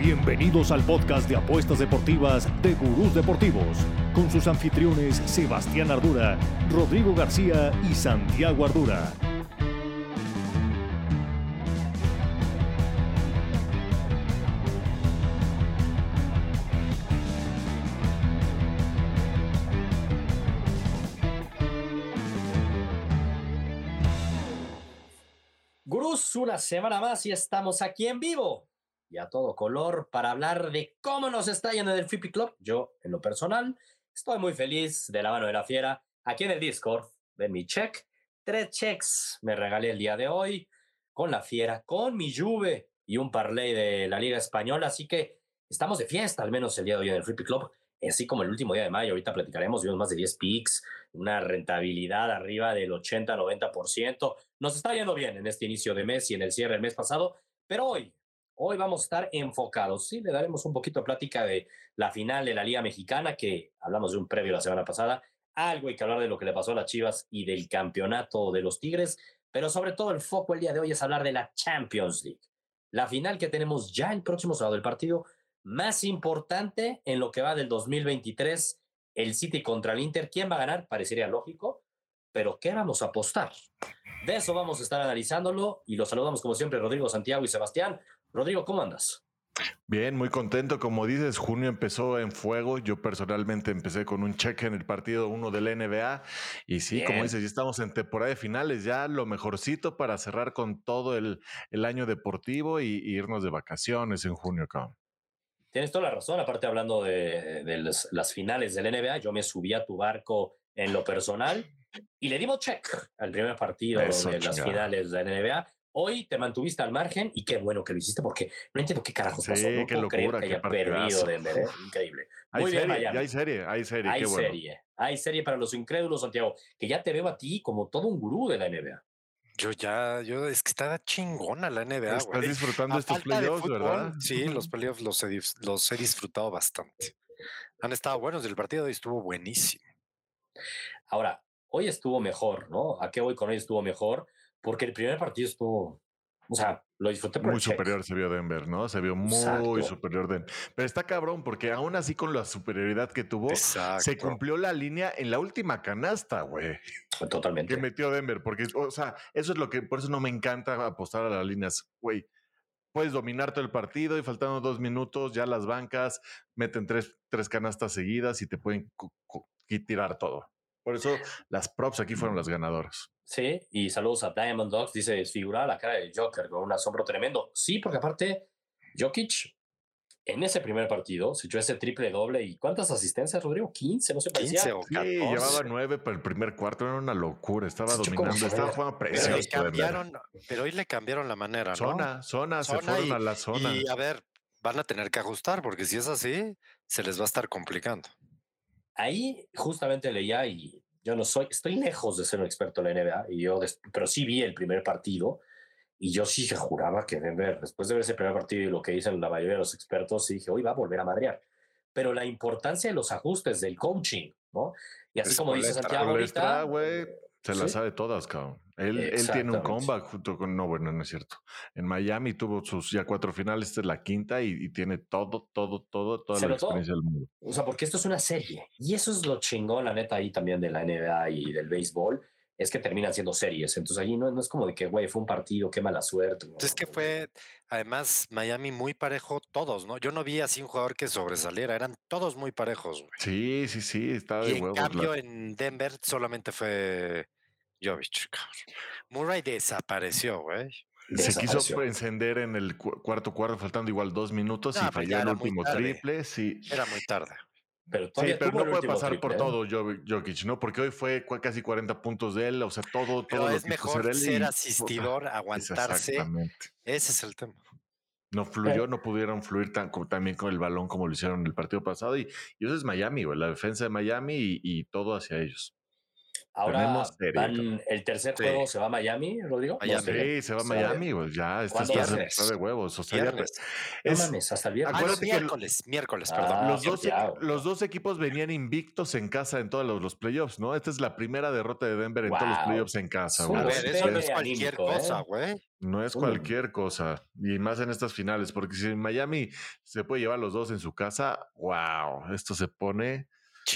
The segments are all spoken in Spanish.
Bienvenidos al podcast de apuestas deportivas de Gurús Deportivos, con sus anfitriones Sebastián Ardura, Rodrigo García y Santiago Ardura. Gurús, una semana más y estamos aquí en vivo y a todo color para hablar de cómo nos está yendo en el Flippy Club. Yo, en lo personal, estoy muy feliz de la mano de la fiera. Aquí en el Discord, de mi check. Tres checks me regalé el día de hoy con la fiera, con mi Juve y un parlay de la Liga Española. Así que estamos de fiesta, al menos el día de hoy en el Flippy Club. Así como el último día de mayo, ahorita platicaremos, vimos más de 10 picks, una rentabilidad arriba del 80-90%. Nos está yendo bien en este inicio de mes y en el cierre del mes pasado, pero hoy Hoy vamos a estar enfocados, sí, le daremos un poquito de plática de la final de la Liga Mexicana, que hablamos de un previo la semana pasada, algo hay que hablar de lo que le pasó a las Chivas y del campeonato de los Tigres, pero sobre todo el foco el día de hoy es hablar de la Champions League, la final que tenemos ya el próximo sábado, el partido más importante en lo que va del 2023, el City contra el Inter. ¿Quién va a ganar? Parecería lógico, pero ¿qué vamos a apostar? De eso vamos a estar analizándolo y los saludamos como siempre Rodrigo, Santiago y Sebastián. Rodrigo, ¿cómo andas? Bien, muy contento. Como dices, junio empezó en fuego. Yo personalmente empecé con un cheque en el partido 1 del NBA. Y sí, como dices, ya estamos en temporada de finales, ya lo mejorcito para cerrar con todo el, el año deportivo y, irnos de vacaciones en junio, cabrón. Tienes toda la razón. Aparte, hablando de, las, finales del NBA, yo me subí a tu barco en lo personal y le dimos check al primer partido de las finales de la NBA. Hoy te mantuviste al margen y qué bueno que lo hiciste porque no entiendo qué carajos pasó. No qué locura, que haya perdido Denver. ¿eh? Increíble. Muy hay bien, serie, Hay serie, hay serie. Hay serie. Hay serie para los incrédulos, Santiago, que ya te veo a ti como todo un gurú de la NBA. Yo ya, yo es que estaba chingona la NBA. Estás disfrutando estos playoffs, ¿verdad? Sí, los playoffs los he, los he disfrutado bastante. Han estado buenos, el partido hoy estuvo buenísimo. Ahora, hoy estuvo mejor, ¿no? ¿A qué voy con hoy estuvo mejor? Porque el primer partido estuvo, o sea, lo disfruté Muy superior se vio Denver, ¿no? Se vio muy superior Denver. Pero está cabrón, porque aún así con la superioridad que tuvo, se cumplió la línea en la última canasta, güey. Totalmente. Que metió Denver, porque, o sea, eso es lo que, por eso no me encanta apostar a las líneas, güey. Puedes dominar todo el partido y faltando dos minutos, ya las bancas meten tres, tres canastas seguidas y te pueden tirar todo. Por eso las props aquí fueron las ganadoras. Sí, y saludos a Diamond Dogs. Dice, desfigurada la cara de Joker con un asombro tremendo. Sí, porque aparte, Jokic en ese primer partido se echó ese triple doble. ¿Y cuántas asistencias, Rodrigo? 15, no sé, parecía. 15 o 14. Sí, llevaba 9 para el primer cuarto. Era una locura. Estaba dominando, estaba jugando presión. Pero, cambiaron, pero hoy le cambiaron la manera, ¿no? Zona, zona, se fueron a la zona. Y a ver, van a tener que ajustar, porque si es así, se les va a estar complicando. Ahí justamente leía y yo no soy, estoy lejos de ser un experto en la NBA, y yo, pero sí vi el primer partido y yo sí juraba que Denver, después de ver ese primer partido y lo que dicen la mayoría de los expertos, sí dije, hoy va a volver a madrear. Pero la importancia de los ajustes, del coaching, ¿no? Y así como dice Santiago ahorita... Se las sabe todas, cabrón. Él, él tiene un comeback junto con. No, bueno, no es cierto. En Miami tuvo sus ya cuatro finales, esta es la quinta y, tiene todo, todo, todo, toda la experiencia del mundo. O sea, porque esto es una serie. Y eso es lo chingón, la neta, ahí también de la NBA y del béisbol es que terminan siendo series. Entonces allí no, no es como de que, güey, fue un partido, qué mala suerte. Es que fue, además, Miami muy parejo todos, ¿no? Yo no vi así un jugador que sobresaliera, eran todos muy parejos, güey. Sí, sí, sí, estaba de y En cambio, en Denver solamente fue Jovic, Murray desapareció, güey. Se quiso encender en el cuarto cuarto, faltando igual dos minutos y falló el último triple. Sí. Era muy tarde. Pero sí, pero no puede pasar por ¿eh? todo Jokic, ¿no? Porque hoy fue casi 40 puntos de él, o sea, todo, pero todo es mejor ser, asistidor, aguantarse. Ese es el tema. No fluyó, no pudieron fluir tan, también con el balón como lo hicieron en el partido pasado. Y, eso es Miami, güey, la defensa de Miami y, todo hacia ellos. Ahora Tenemos serie, van, el tercer Sí. juego se va a Miami, Rodrigo. Miami. Sí, se va a. Miami, güey. Ya, este ¿Cuándo está es? está de huevos. O sea, ya- Viernes. No mames, hasta el viernes. Ah, Acuérdate que el- miércoles, miércoles, Ah, perdón. los, qué dos, fiado. los dos equipos venían invictos en casa en todos los, los playoffs, ¿no? Esta es la primera derrota de Denver en todos los playoffs en casa, güey. A ver, eso no es cualquier anímico, ¿eh? cosa, güey. No es cualquier cosa, y más en estas finales, porque si en Miami se puede llevar los dos en su casa, wow, esto se pone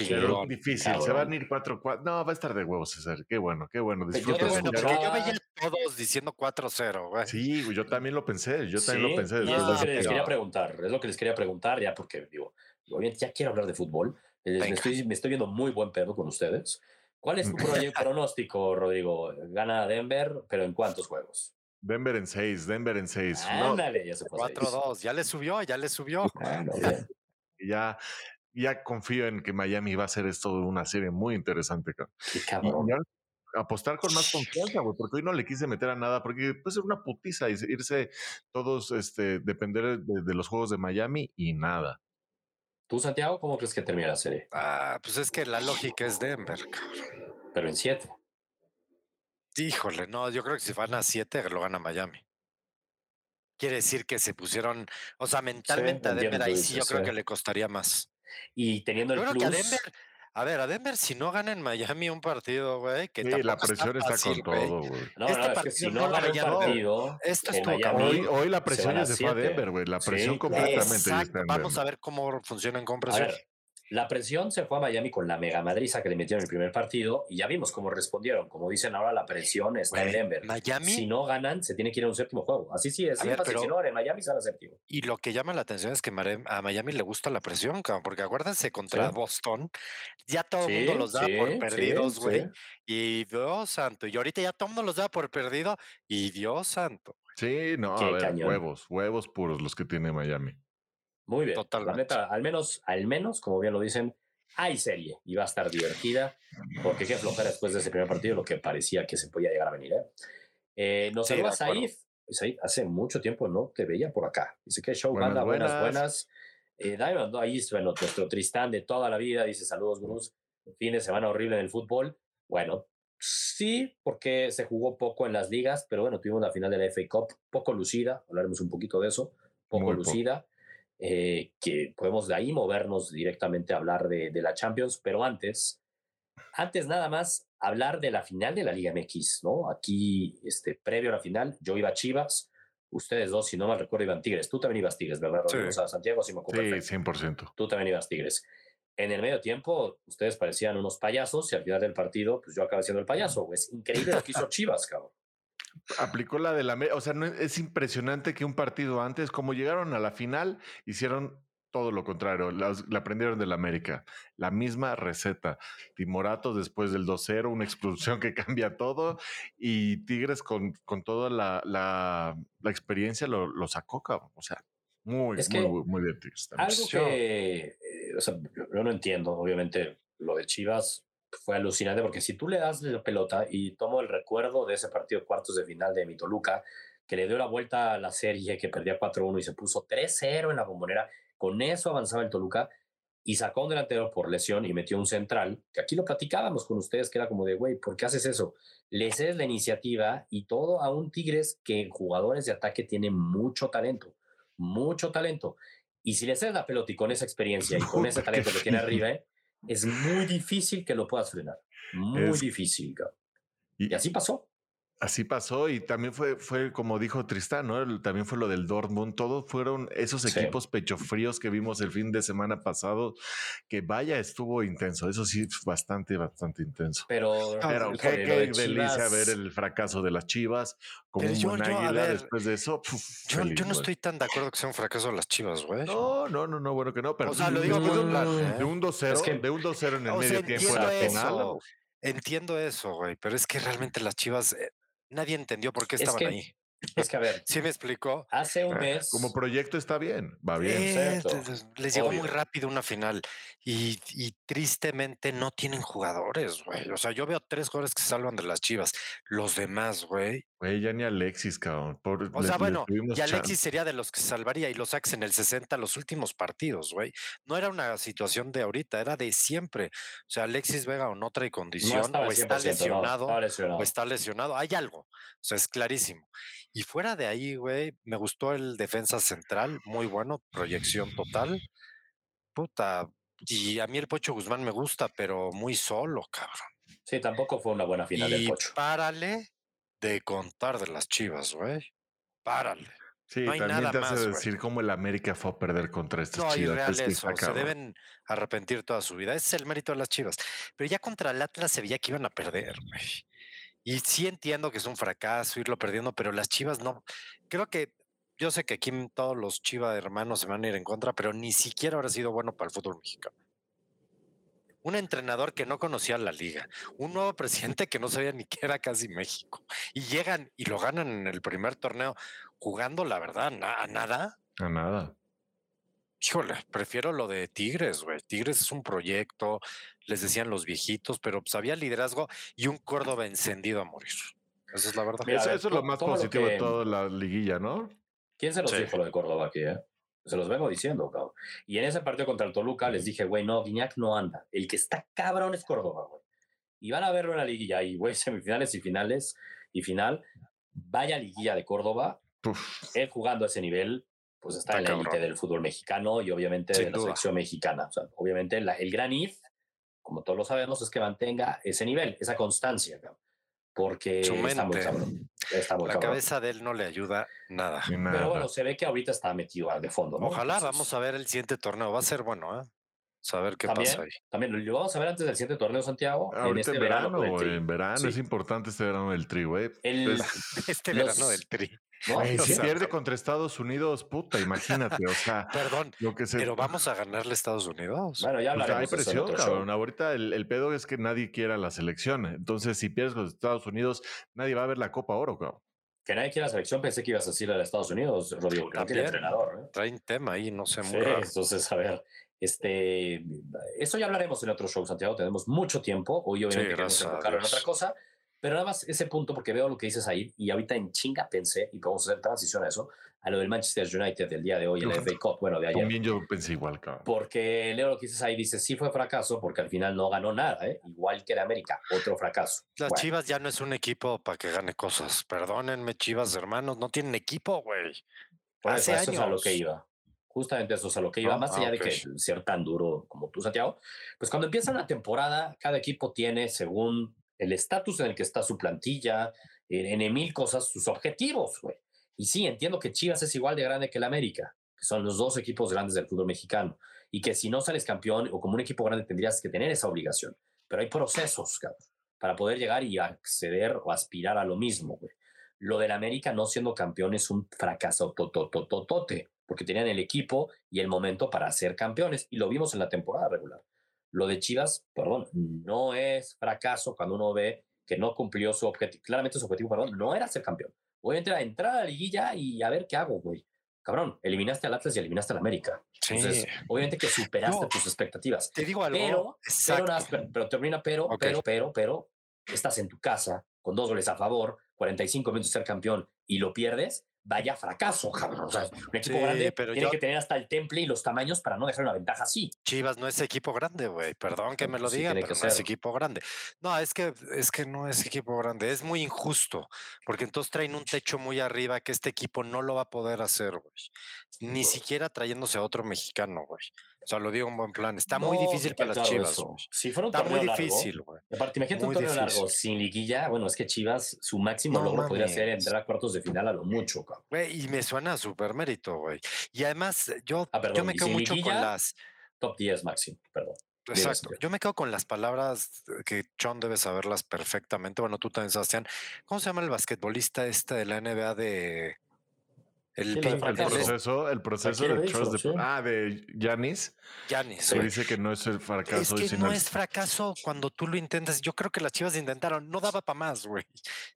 pero difícil. Se cabrón. van a ir 4-4. No, va a estar de huevos, César. Qué bueno, qué bueno. Yo Disfruta porque yo veía a todos diciendo 4-0, güey. Sí, güey, yo también lo pensé, yo también Sí, lo pensé. después es lo que les quería preguntar, es lo que les quería preguntar ya porque digo, obviamente ya quiero hablar de fútbol, eh, me estoy, me estoy viendo muy buen pedo con ustedes. ¿Cuál es tu pronóstico, Rodrigo? Gana Denver, pero ¿en cuántos juegos? Denver en 6, Denver en 6. No, Ándale, ya se fue a seis. 4-2, ya le subió, ya le subió. Ah, no, ya, ya confío en que Miami va a ser esto una serie muy interesante. cabrón. Y ya apostar con más confianza, güey, porque hoy no le quise meter a nada, porque puede ser una putiza y irse todos, este, depender de, de los juegos de Miami y nada. ¿Tú, Santiago, cómo crees que termina la serie? Ah, pues es que la lógica es Denver, cabrón. Pero en siete. Híjole, no, yo creo que si van a 7 lo gana Miami. Quiere decir que se pusieron, o sea, mentalmente a Denver ahí sí yo creo que le costaría más. Y teniendo Yo el creo que a plus, Denver, a ver, a Denver si no gana en Miami un partido, güey, que Sí, la presión está, fácil, con güey. todo, güey. no, este no, es que partido si no gana un partido, Esto estuvo Miami, Hoy, hoy la presión ya se fue a. Denver, güey. La Sí, presión claro. completamente ya está Exacto, en vamos a ver cómo funcionan con ver, la presión se fue a Miami con la mega madriza que le metieron en el primer partido y ya vimos cómo respondieron. Como dicen ahora, la presión está en Denver. Miami Si no ganan, se tiene que ir a un séptimo juego. Así sí, es ver, pero- Si no ganan en Miami, a séptimo. Y lo que llama la atención es que a Miami le gusta la presión, cabrón, porque acuérdense contra Sí. Boston, ya todo el Sí, mundo los da sí, por perdidos, güey. sí. Y Dios santo, y ahorita ya todo el mundo los da por perdido, y Dios santo. Sí, no, Qué a ver, cañón. huevos, huevos puros los que tiene Miami. Muy bien. Totalmente. La neta, al menos, al menos, como bien lo dicen, hay serie y va a estar divertida. Porque qué flojera después de ese primer partido, lo que parecía que se podía llegar a venir. ¿eh? Eh, nos Sí, saluda. Said. Said, hace mucho tiempo no te veía por acá. Dice que show, Buenas, banda, buenas, buenas. Eh, ahí bueno, nuestro Tristán de toda la vida. Dice saludos, Bruce. Fin de semana horrible en el fútbol. Bueno, sí, porque se jugó poco en las ligas, pero bueno, tuvimos la final de la FA Cup, poco lucida. Hablaremos un poquito de eso. Poco Muy poco. Eh, que podemos de ahí movernos directamente a hablar de, de la Champions, pero antes, antes nada más hablar de la final de la Liga MX, ¿no? Aquí, este, previo a la final, yo iba a Chivas, ustedes dos, si no mal recuerdo, iban Tigres, tú también ibas Tigres, ¿verdad? Sí. O sea, Santiago, si me acuerdo Sí, perfecto. 100%. Tú también ibas Tigres. En el medio tiempo, ustedes parecían unos payasos y al final del partido, pues yo acabé siendo el payaso. Es increíble lo que hizo Chivas, cabrón. Aplicó la de la... O sea, no, es impresionante que un partido antes, como llegaron a la final, hicieron todo lo contrario. La aprendieron del América. La misma receta. Timorato después del 2-0, una expulsión que cambia todo. Y Tigres con, con toda la, la, la experiencia lo, lo sacó, cabrón. O sea, muy, Es muy, muy, muy bien Tigres. Algo que, eh, o sea, yo, yo no entiendo, obviamente, lo de Chivas fue alucinante porque si tú le das la pelota y tomo el recuerdo de ese partido cuartos de final de mi Toluca, que le dio la vuelta a la serie, que perdía 4-1 y se puso 3-0 en la bombonera, con eso avanzaba el Toluca y sacó un delantero por lesión y metió un central, que aquí lo platicábamos con ustedes, que era como de, güey, ¿por qué haces eso? Le cedes la iniciativa y todo a un Tigres que en jugadores de ataque tiene mucho talento, mucho talento. Y si le cedes la pelota y con esa experiencia y con ese talento que tiene arriba, ¿eh? Es muy difícil que lo puedas frenar. Muy Es- difícil, cabrón. Y- Y así pasó. Así pasó y también fue, fue como dijo Tristán, ¿no? El- también fue lo del Dortmund. Todo fueron esos Sí. equipos pechofríos que vimos el fin de semana pasado, que vaya, estuvo intenso. Eso sí, bastante, bastante intenso. Pero, Pero híjole, qué, qué de delicia Chivas- ver el fracaso de las Chivas como Pero un yo- buen yo, águila ver, después de eso. puf, Yo, feliz, yo no güey. estoy tan de acuerdo que sea un fracaso de las chivas, güey. No, no, no, no, bueno que no, pero O sea, lo digo después por de, un un- lado, de ¿eh? un 2-0, Es que- de un 2-0 en el O sea, medio tiempo final. eso. Entiendo eso, güey, pero es que realmente las chivas, eh, nadie entendió por qué Es estaban que- ahí. Es que, a ver, ¿Sí me explicó? hace un Eh, mes... Como proyecto está bien, va bien. Eh, les- llegó muy rápido una final y, y tristemente no tienen jugadores, güey. O sea, yo veo tres jugadores que se salvan de las chivas. Los demás, güey, Güey, ya ni Alexis, cabrón. Por- O sea, bueno, y Alexis chance. sería de los que salvaría y lo sacas en el 60 los últimos partidos, güey. No era una situación de ahorita, era de siempre. O sea, Alexis Vega o no trae No condición, estaba o está 100%, no, lesionado, o está lesionado. Hay algo. O sea, es clarísimo. Y fuera de ahí, güey, me gustó el defensa central, muy bueno, proyección total. Puta. Y a mí el Pocho Guzmán me gusta, pero muy solo, cabrón. Sí, tampoco fue una buena final del Y Pocho. párale de contar de las chivas, güey. Párale. Sí, no hay también nada te hace más, decir cómo el América fue a perder contra estos No, chivas. es eso. está Se deben arrepentir toda su vida. Ese es el mérito de las chivas. Pero ya contra el Atlas se veía que iban a perder, güey. Y sí entiendo que es un fracaso irlo perdiendo, pero las chivas no. Creo que yo sé que aquí todos los chivas hermanos se van a ir en contra, pero ni siquiera habrá sido bueno para el fútbol mexicano. Un entrenador que no conocía la liga, un nuevo presidente que no sabía ni qué era casi México, y llegan y lo ganan en el primer torneo jugando, la verdad, na- a nada. A nada. Híjole, prefiero lo de Tigres, güey. Tigres es un proyecto, les decían los viejitos, pero pues había liderazgo y un Córdoba encendido a morir. Esa es la verdad. Mira, eso, ver, eso es lo más positivo de toda la liguilla, ¿no? ¿Quién se los Sí. dijo lo de Córdoba aquí, eh? Se los vengo diciendo, cabrón. Y en ese partido contra el Toluca les dije, güey, no, Guiñac no anda. El que está cabrón es Córdoba, güey. Y van a verlo en la liguilla y, güey, semifinales y finales y final. Vaya liguilla de Córdoba. Puf. Él jugando a ese nivel, pues está, Está en la élite del fútbol mexicano y obviamente Sin de la duda. selección mexicana. O sea, obviamente la- el gran if, como todos lo sabemos, es que mantenga ese nivel, esa constancia, cabrón. Porque Su está muy cabrón. Está muy La cabrón. cabeza de él no le ayuda nada. Pero bueno, se ve que ahorita está metido al de fondo. ¿no? Ojalá Entonces, vamos a ver el siguiente torneo. Va a ser bueno, ¿eh? Saber qué también, pasa ahí. También lo vamos a ver antes del siguiente torneo, Santiago. en Ahorita este en verano. verano, Tri. en verano Sí. es importante este verano del tri, güey. El- Este Los- verano del tri. Si sea, pierde contra Estados Unidos, puta, imagínate, o sea, Perdón, lo que se... pero vamos a ganarle a Estados Unidos. Bueno, ya O sea, hay hablaremos de en presión, cabrón. Ahorita el, el pedo es que nadie quiera la selección. Entonces, si pierdes con Estados Unidos, nadie va a ver la Copa Oro, cabrón. Que nadie quiera la selección, pensé que ibas a decir a Estados Unidos, Rodrigo, que no tiene También. entrenador. ¿eh? Traen tema ahí, no sé, muy Sí, raro. entonces, a ver, este, eso ya hablaremos en otro show, Santiago. Tenemos mucho tiempo. Hoy, obviamente, queremos gracias a enfocarlo en otra cosa. Pero nada más ese punto, porque veo lo que dices ahí, y ahorita en chinga pensé, y podemos hacer transición a eso, a lo del Manchester United del día de hoy, en la. FA Cup, bueno, de ayer. También yo pensé igual, cabrón. Porque leo lo que dices ahí, dice, sí fue fracaso, porque al final no ganó nada, ¿eh? igual que de América, otro fracaso. Las Bueno, Chivas ya no es un equipo para que gane cosas. Perdónenme, Chivas hermanos, no tienen equipo, güey. hace eso, eso es a lo que años. iba. Justamente eso es a lo que iba, ¿No? más Ah, allá ok. de que ser tan duro como tú, Santiago. Pues cuando empieza una temporada, cada equipo tiene, según el estatus en el que está su plantilla, en, en mil cosas, sus objetivos, güey. Y sí, entiendo que Chivas es igual de grande que el América, que son los dos equipos grandes del fútbol mexicano, y que si no sales campeón o como un equipo grande tendrías que tener esa obligación. Pero hay procesos, cabrón, para poder llegar y acceder o aspirar a lo mismo, güey. Lo del América no siendo campeón es un fracaso totototote, porque tenían el equipo y el momento para ser campeones, y lo vimos en la temporada regular. Lo de Chivas, perdón, no es fracaso cuando uno ve que no cumplió su objetivo. Claramente su objetivo, perdón, no era ser campeón. Obviamente era entrar a la liguilla y a ver qué hago, güey. Cabrón, eliminaste al Atlas y eliminaste al América. Sí. Entonces, obviamente que superaste No. tus expectativas. Te digo algo. Pero, pero, pero, pero termina, pero, Ok. pero, pero, pero, estás en tu casa con dos goles a favor, 45 minutos de ser campeón y lo pierdes, vaya fracaso, cabrón. O sea, un equipo Sí, grande pero tiene yo- que tener hasta el temple y los tamaños para no dejar una ventaja así. Chivas no es equipo grande, güey. Perdón que me lo Pues sí, diga, tiene pero no es equipo grande. No, es que es que no es equipo grande. Es muy injusto, porque entonces traen un techo muy arriba que este equipo no lo va a poder hacer, güey. Ni siquiera trayéndose a otro mexicano, güey. O sea, lo digo en buen plan. Está muy difícil para las Chivas. Si fuera un Está muy largo, difícil, güey. Aparte, imagínate un torneo largo sin liguilla. Bueno, es que Chivas, su máximo No logro podría ser mames. entrar a cuartos de final a lo mucho, cabrón. Güey, y me suena a súper mérito, güey. Y además, yo, Ah, perdón, yo me quedo mucho con las. Top 10 máximo, perdón. Exacto. Yo me quedo con las palabras que John debe saberlas perfectamente. Bueno, tú también, Sebastián. ¿Cómo se llama el basquetbolista este de la NBA de El, Sí, proceso, el proceso de trust de- sí. ah, de Giannis, Giannis, se dice que no es el Es fracaso, que sino no es fracaso cuando tú lo intentas. Yo creo que las Chivas intentaron, no daba para más, güey.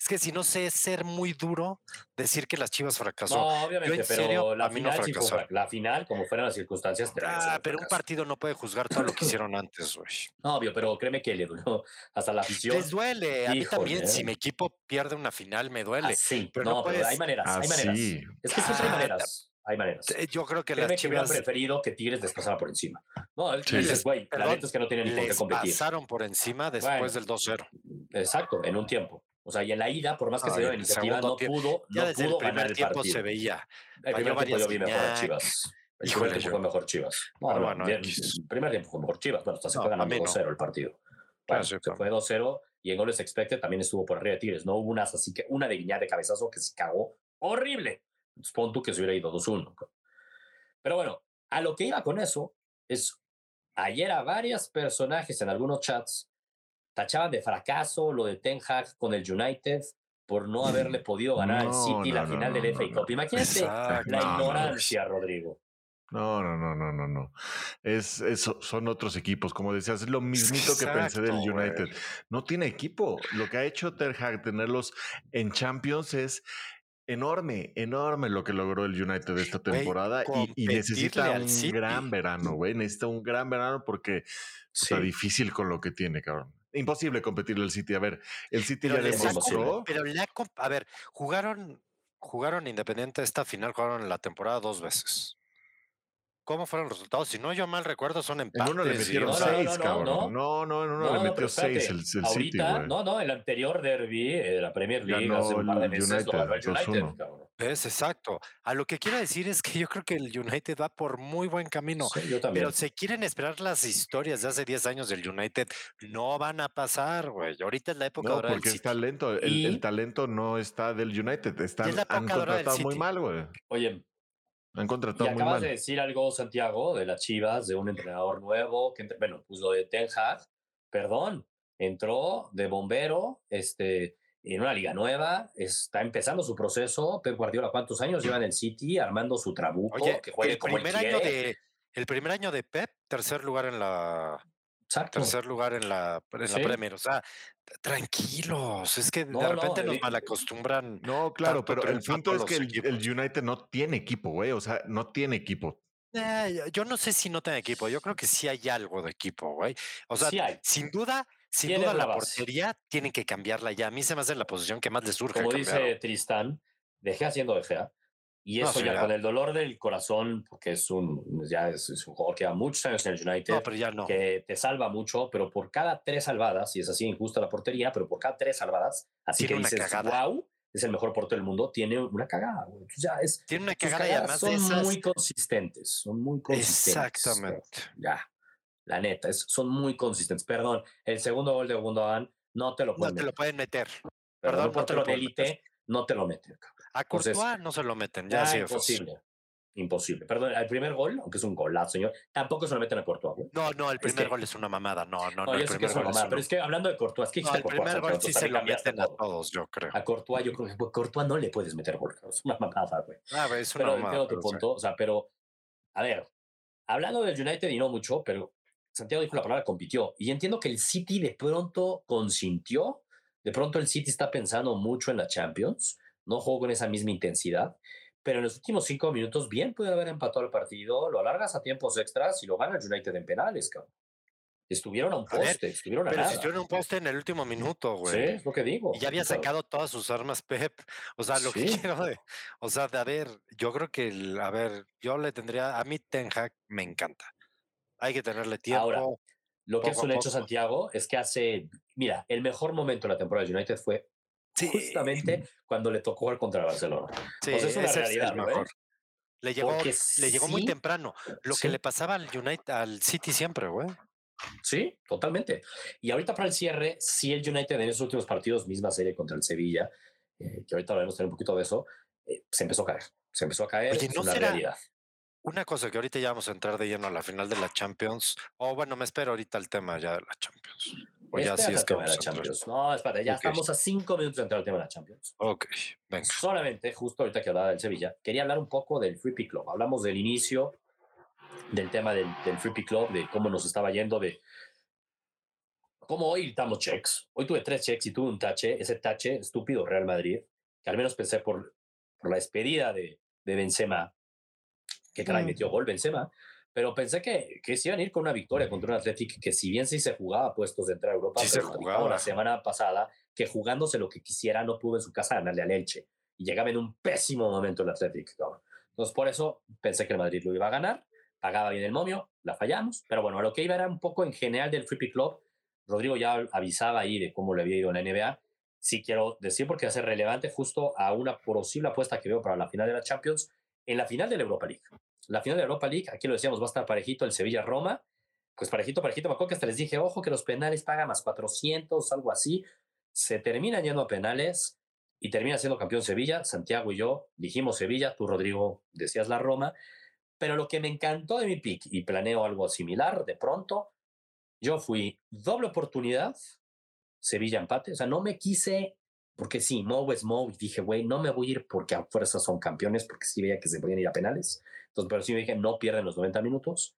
Es que si no sé es ser muy duro decir que las Chivas fracasó. No, obviamente, en pero serio, la a mí no final, frac- la final, como fueran las circunstancias, Ah, pero un partido no puede juzgar todo lo que hicieron antes, güey. No, obvio, pero créeme que le dolió hasta la afición. Les duele. A mí también, si mi equipo pierde una final, me duele. Ah, sí, pero no, no pero hay maneras, hay maneras. así. Es que siempre hay maneras. Hay maneras. Yo creo que Créeme las que Chivas preferido que Tigres les pasara por encima. No, es Sí. dices, güey, la neta es que no tienen ni por qué competir. pasaron por encima después Bueno. del 2-0. Exacto, en un tiempo. O sea, y en la ida, por más que Ay, se dio la el iniciativa, no tiempo- pudo, Ya no desde el pudo ganar primer el tiempo partido. se veía. El primer tiempo yo vi mejor a. Chivas. El Híjole, primer tiempo fue mejor Chivas. No, no, bueno, bien, el primer tiempo fue mejor Chivas. Bueno, hasta se fue ganando mí no. 2-0 el partido. Claro, Bueno, sí, se claro. fue 2-0 y en goles expected también estuvo por arriba de Tigres. No hubo unas así que una de Guiñac de cabezazo que se cagó horrible. Pon tú que se hubiera ido 2-1. Pero bueno, a lo que iba con eso es ayer a varios personajes en algunos chats tachaban de fracaso lo de Ten Hag con el United por no haberle podido ganar al No, City la no, final no, del no, FA no. Cup. Imagínate Exacto. la No, no, no. ignorancia, Rodrigo. No, no, no, no, no, no. Es, es- son otros equipos, como decías, es lo mismito que pensé del. United. No tiene equipo. Lo que ha hecho Ter Hag tenerlos en Champions es enorme, enorme lo que logró el United esta temporada y- necesita un City. gran verano, güey. Necesita un gran verano porque Sí. está difícil con lo que tiene, cabrón. Imposible competirle al City. A ver, el City Pero ya demostró- pero le a ver, jugaron, jugaron Independiente esta final, jugaron la temporada dos veces. ¿Cómo fueron los resultados? Si no yo mal recuerdo, son En empates. uno le metieron no, no, otro- seis, no, no, cabrón. no. No, no, en uno No, le metió seis el, el City, Ahorita, güey. no, no, el anterior derby de la Premier League Ganó hace un par de meses United, lo ganó el 2-1. United, cabrón. Es exacto. A lo que quiero decir es que yo creo que el United va por muy buen camino. Sí, yo también. Pero se quieren esperar las historias de hace 10 años del United. No van a pasar, güey. Ahorita es la época No, dorada del porque es City. talento. El, talento no está del United. Están, es la han época del contratado muy City. mal, güey. Oye, Han y contratado muy acabas mal. de decir algo, Santiago, de las Chivas, de un entrenador nuevo, que, entre- bueno, pues lo de Ten Hag, perdón, entró de bombero, este, en una liga nueva, está empezando su proceso. Pep Guardiola, ¿cuántos años lleva en el City armando su trabuco? Oye, que juegue el como él primer año de el primer año de Pep, tercer lugar en la Exacto. tercer lugar en la en la. Premier, o sea, tranquilos, es que No, de no, repente nos eh, malacostumbran. No, claro, pero el punto es que el, el. United no tiene equipo, güey. O sea, no tiene equipo. Eh, yo no sé si no tiene equipo, yo creo que sí hay algo de equipo, güey. O sea, Sí hay. sin duda, sin duda la base. portería tienen que cambiarla ya. A mí se me hace la posición que más les surge Como cambiar. dice Tristán, dejé haciendo De Gea. Y No, eso sí, ya con el dolor del corazón, porque es un, ya es, es un jugador que lleva muchos años en el United, No, pero ya no. que te salva mucho, pero por cada tres salvadas, y es así injusta la portería, pero por cada tres salvadas, así Tiene que dices, wow, es el mejor portero del mundo, tiene una cagada. güey. Ya es, Tiene una cagada y además de son esas. muy consistentes, son muy consistentes. Exactamente. Ya, la neta, es, son muy consistentes. Perdón, el segundo gol de Gundogan no te lo No pueden te lo meter. pueden meter. Perdón, perdón, no te lo de pueden meter. élite no te lo meten. cabrón. A Entonces, Courtois no se lo meten, ya Ya, sí de fácil. imposible. Imposible. Perdón, el primer gol, aunque es un golazo, señor, tampoco se lo meten a Courtois. güey. No, no, el Es primer que- gol es una mamada. No, no, No, el que es una gol es mamada, una- pero es que hablando de Courtois, ¿qué No, el Courtois, primer gol sí se lo meten a todo. todos, yo creo. A Courtois, yo creo que Courtois no le puedes meter gol. Es una mamada, güey. Ah, es una Pero mamada. pero sí. punto. O sea, pero, a ver, hablando del United y no mucho, pero Santiago dijo la palabra compitió. Y entiendo que el City de pronto consintió. De pronto el City está pensando mucho en la Champions. No jugó con esa misma intensidad. Pero en los últimos cinco minutos bien puede haber empatado el partido, lo alargas a tiempos extras y lo gana el United en penales, cabrón. Estuvieron a un A ver, poste, estuvieron a Pero nada. estuvieron un poste en el último minuto, Sí, güey. es lo que digo. Y ya había sacado todas sus armas Pep. O sea, lo que Sí. quiero de, o sea, de, a ver, yo creo que, el- a ver, yo le tendría, a mí Ten Hag me encanta. Hay que tenerle tiempo. Ahora, Lo que es a un hecho. Santiago, es que hace, mira, el mejor momento de la temporada de United fue Sí. justamente cuando le tocó jugar contra el Barcelona. Sí, pues es una realidad, el ¿no, eh? mejor. Le llegó, Porque le llegó muy temprano. Lo que le pasaba al United, al City siempre, güey. Sí, totalmente. Y ahorita para el cierre, sí el United en esos últimos partidos, misma serie contra el Sevilla, eh, que ahorita hablaremos tener un poquito de eso, eh, se empezó a caer. Se empezó a caer, Oye, es ¿no una será- realidad. Una cosa que ahorita ya vamos a entrar de lleno a la final de la Champions. O bueno, me espero ahorita el tema ya de la Champions. O ya sí Espérate es que la. Champions. No, espérate, ya Ok. estamos a cinco minutos de entrar al tema de la Champions. Ok, venga. Solamente, justo ahorita que hablaba del Sevilla, quería hablar un poco del Free Pick Club. Hablamos del inicio, del tema del, del Free Pick Club, de cómo nos estaba yendo, de cómo hoy damos checks. Hoy tuve tres checks y tuve un tache, ese tache estúpido Real Madrid, que al menos pensé por, por la despedida de, de Benzema, que caray, Mm. metió gol Benzema, pero pensé que, que se iban a ir con una victoria contra un Athletic que si bien sí se jugaba puestos de entrar a Europa, Sí se jugaba. la semana pasada que jugándose lo que quisiera no pudo en su casa ganarle al Elche y llegaba en un pésimo momento el Athletic. cabrón. Entonces por eso pensé que el Madrid lo iba a ganar, pagaba bien el momio, la fallamos, pero bueno, a lo que iba era un poco en general del Free Pick Club. Rodrigo ya avisaba ahí de cómo le había ido en la NBA. Sí quiero decir porque va a ser relevante justo a una posible apuesta que veo para la final de la Champions en la final de la Europa League. La final de Europa League, aquí lo decíamos, va a estar parejito el Sevilla-Roma. Pues parejito, parejito. Me hasta les dije, ojo, que los penales pagan más 400, algo así. Se terminan yendo a penales y termina siendo campeón Sevilla. Santiago y yo dijimos Sevilla, tú, Rodrigo, decías la Roma. Pero lo que me encantó de mi pick, y planeo algo similar de pronto, yo fui doble oportunidad, Sevilla empate. O sea, no me quise, porque sí, Mo es Mo, y dije, güey, no me voy a ir porque a fuerzas son campeones, porque sí veía que se podían ir a penales. Entonces, pero sí me dije, no pierden los 90 minutos.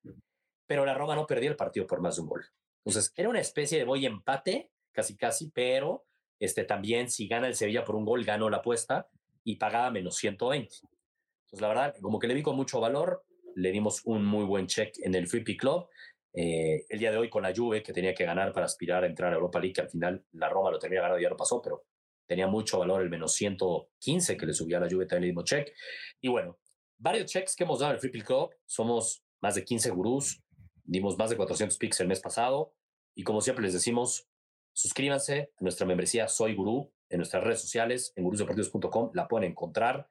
Pero la Roma no perdía el partido por más de un gol. Entonces, era una especie de voy empate, casi casi, pero este, también si gana el Sevilla por un gol, ganó la apuesta y pagaba menos 120. Entonces, la verdad, como que le vi con mucho valor, le dimos un muy buen check en el Free Pick Club. Eh, el día de hoy con la Juve, que tenía que ganar para aspirar a entrar a Europa League, que al final la Roma lo termina ganando y ya lo pasó, pero tenía mucho valor el menos 115 que le subía a la Juve, también le dimos check. Y bueno, varios checks que hemos dado en el Free Pick Club. Somos más de 15 gurús, dimos más de 400 picks el mes pasado. Y como siempre les decimos, suscríbanse a nuestra membresía Soy Gurú en nuestras redes sociales, en gurusdeportivos.com, la pueden encontrar.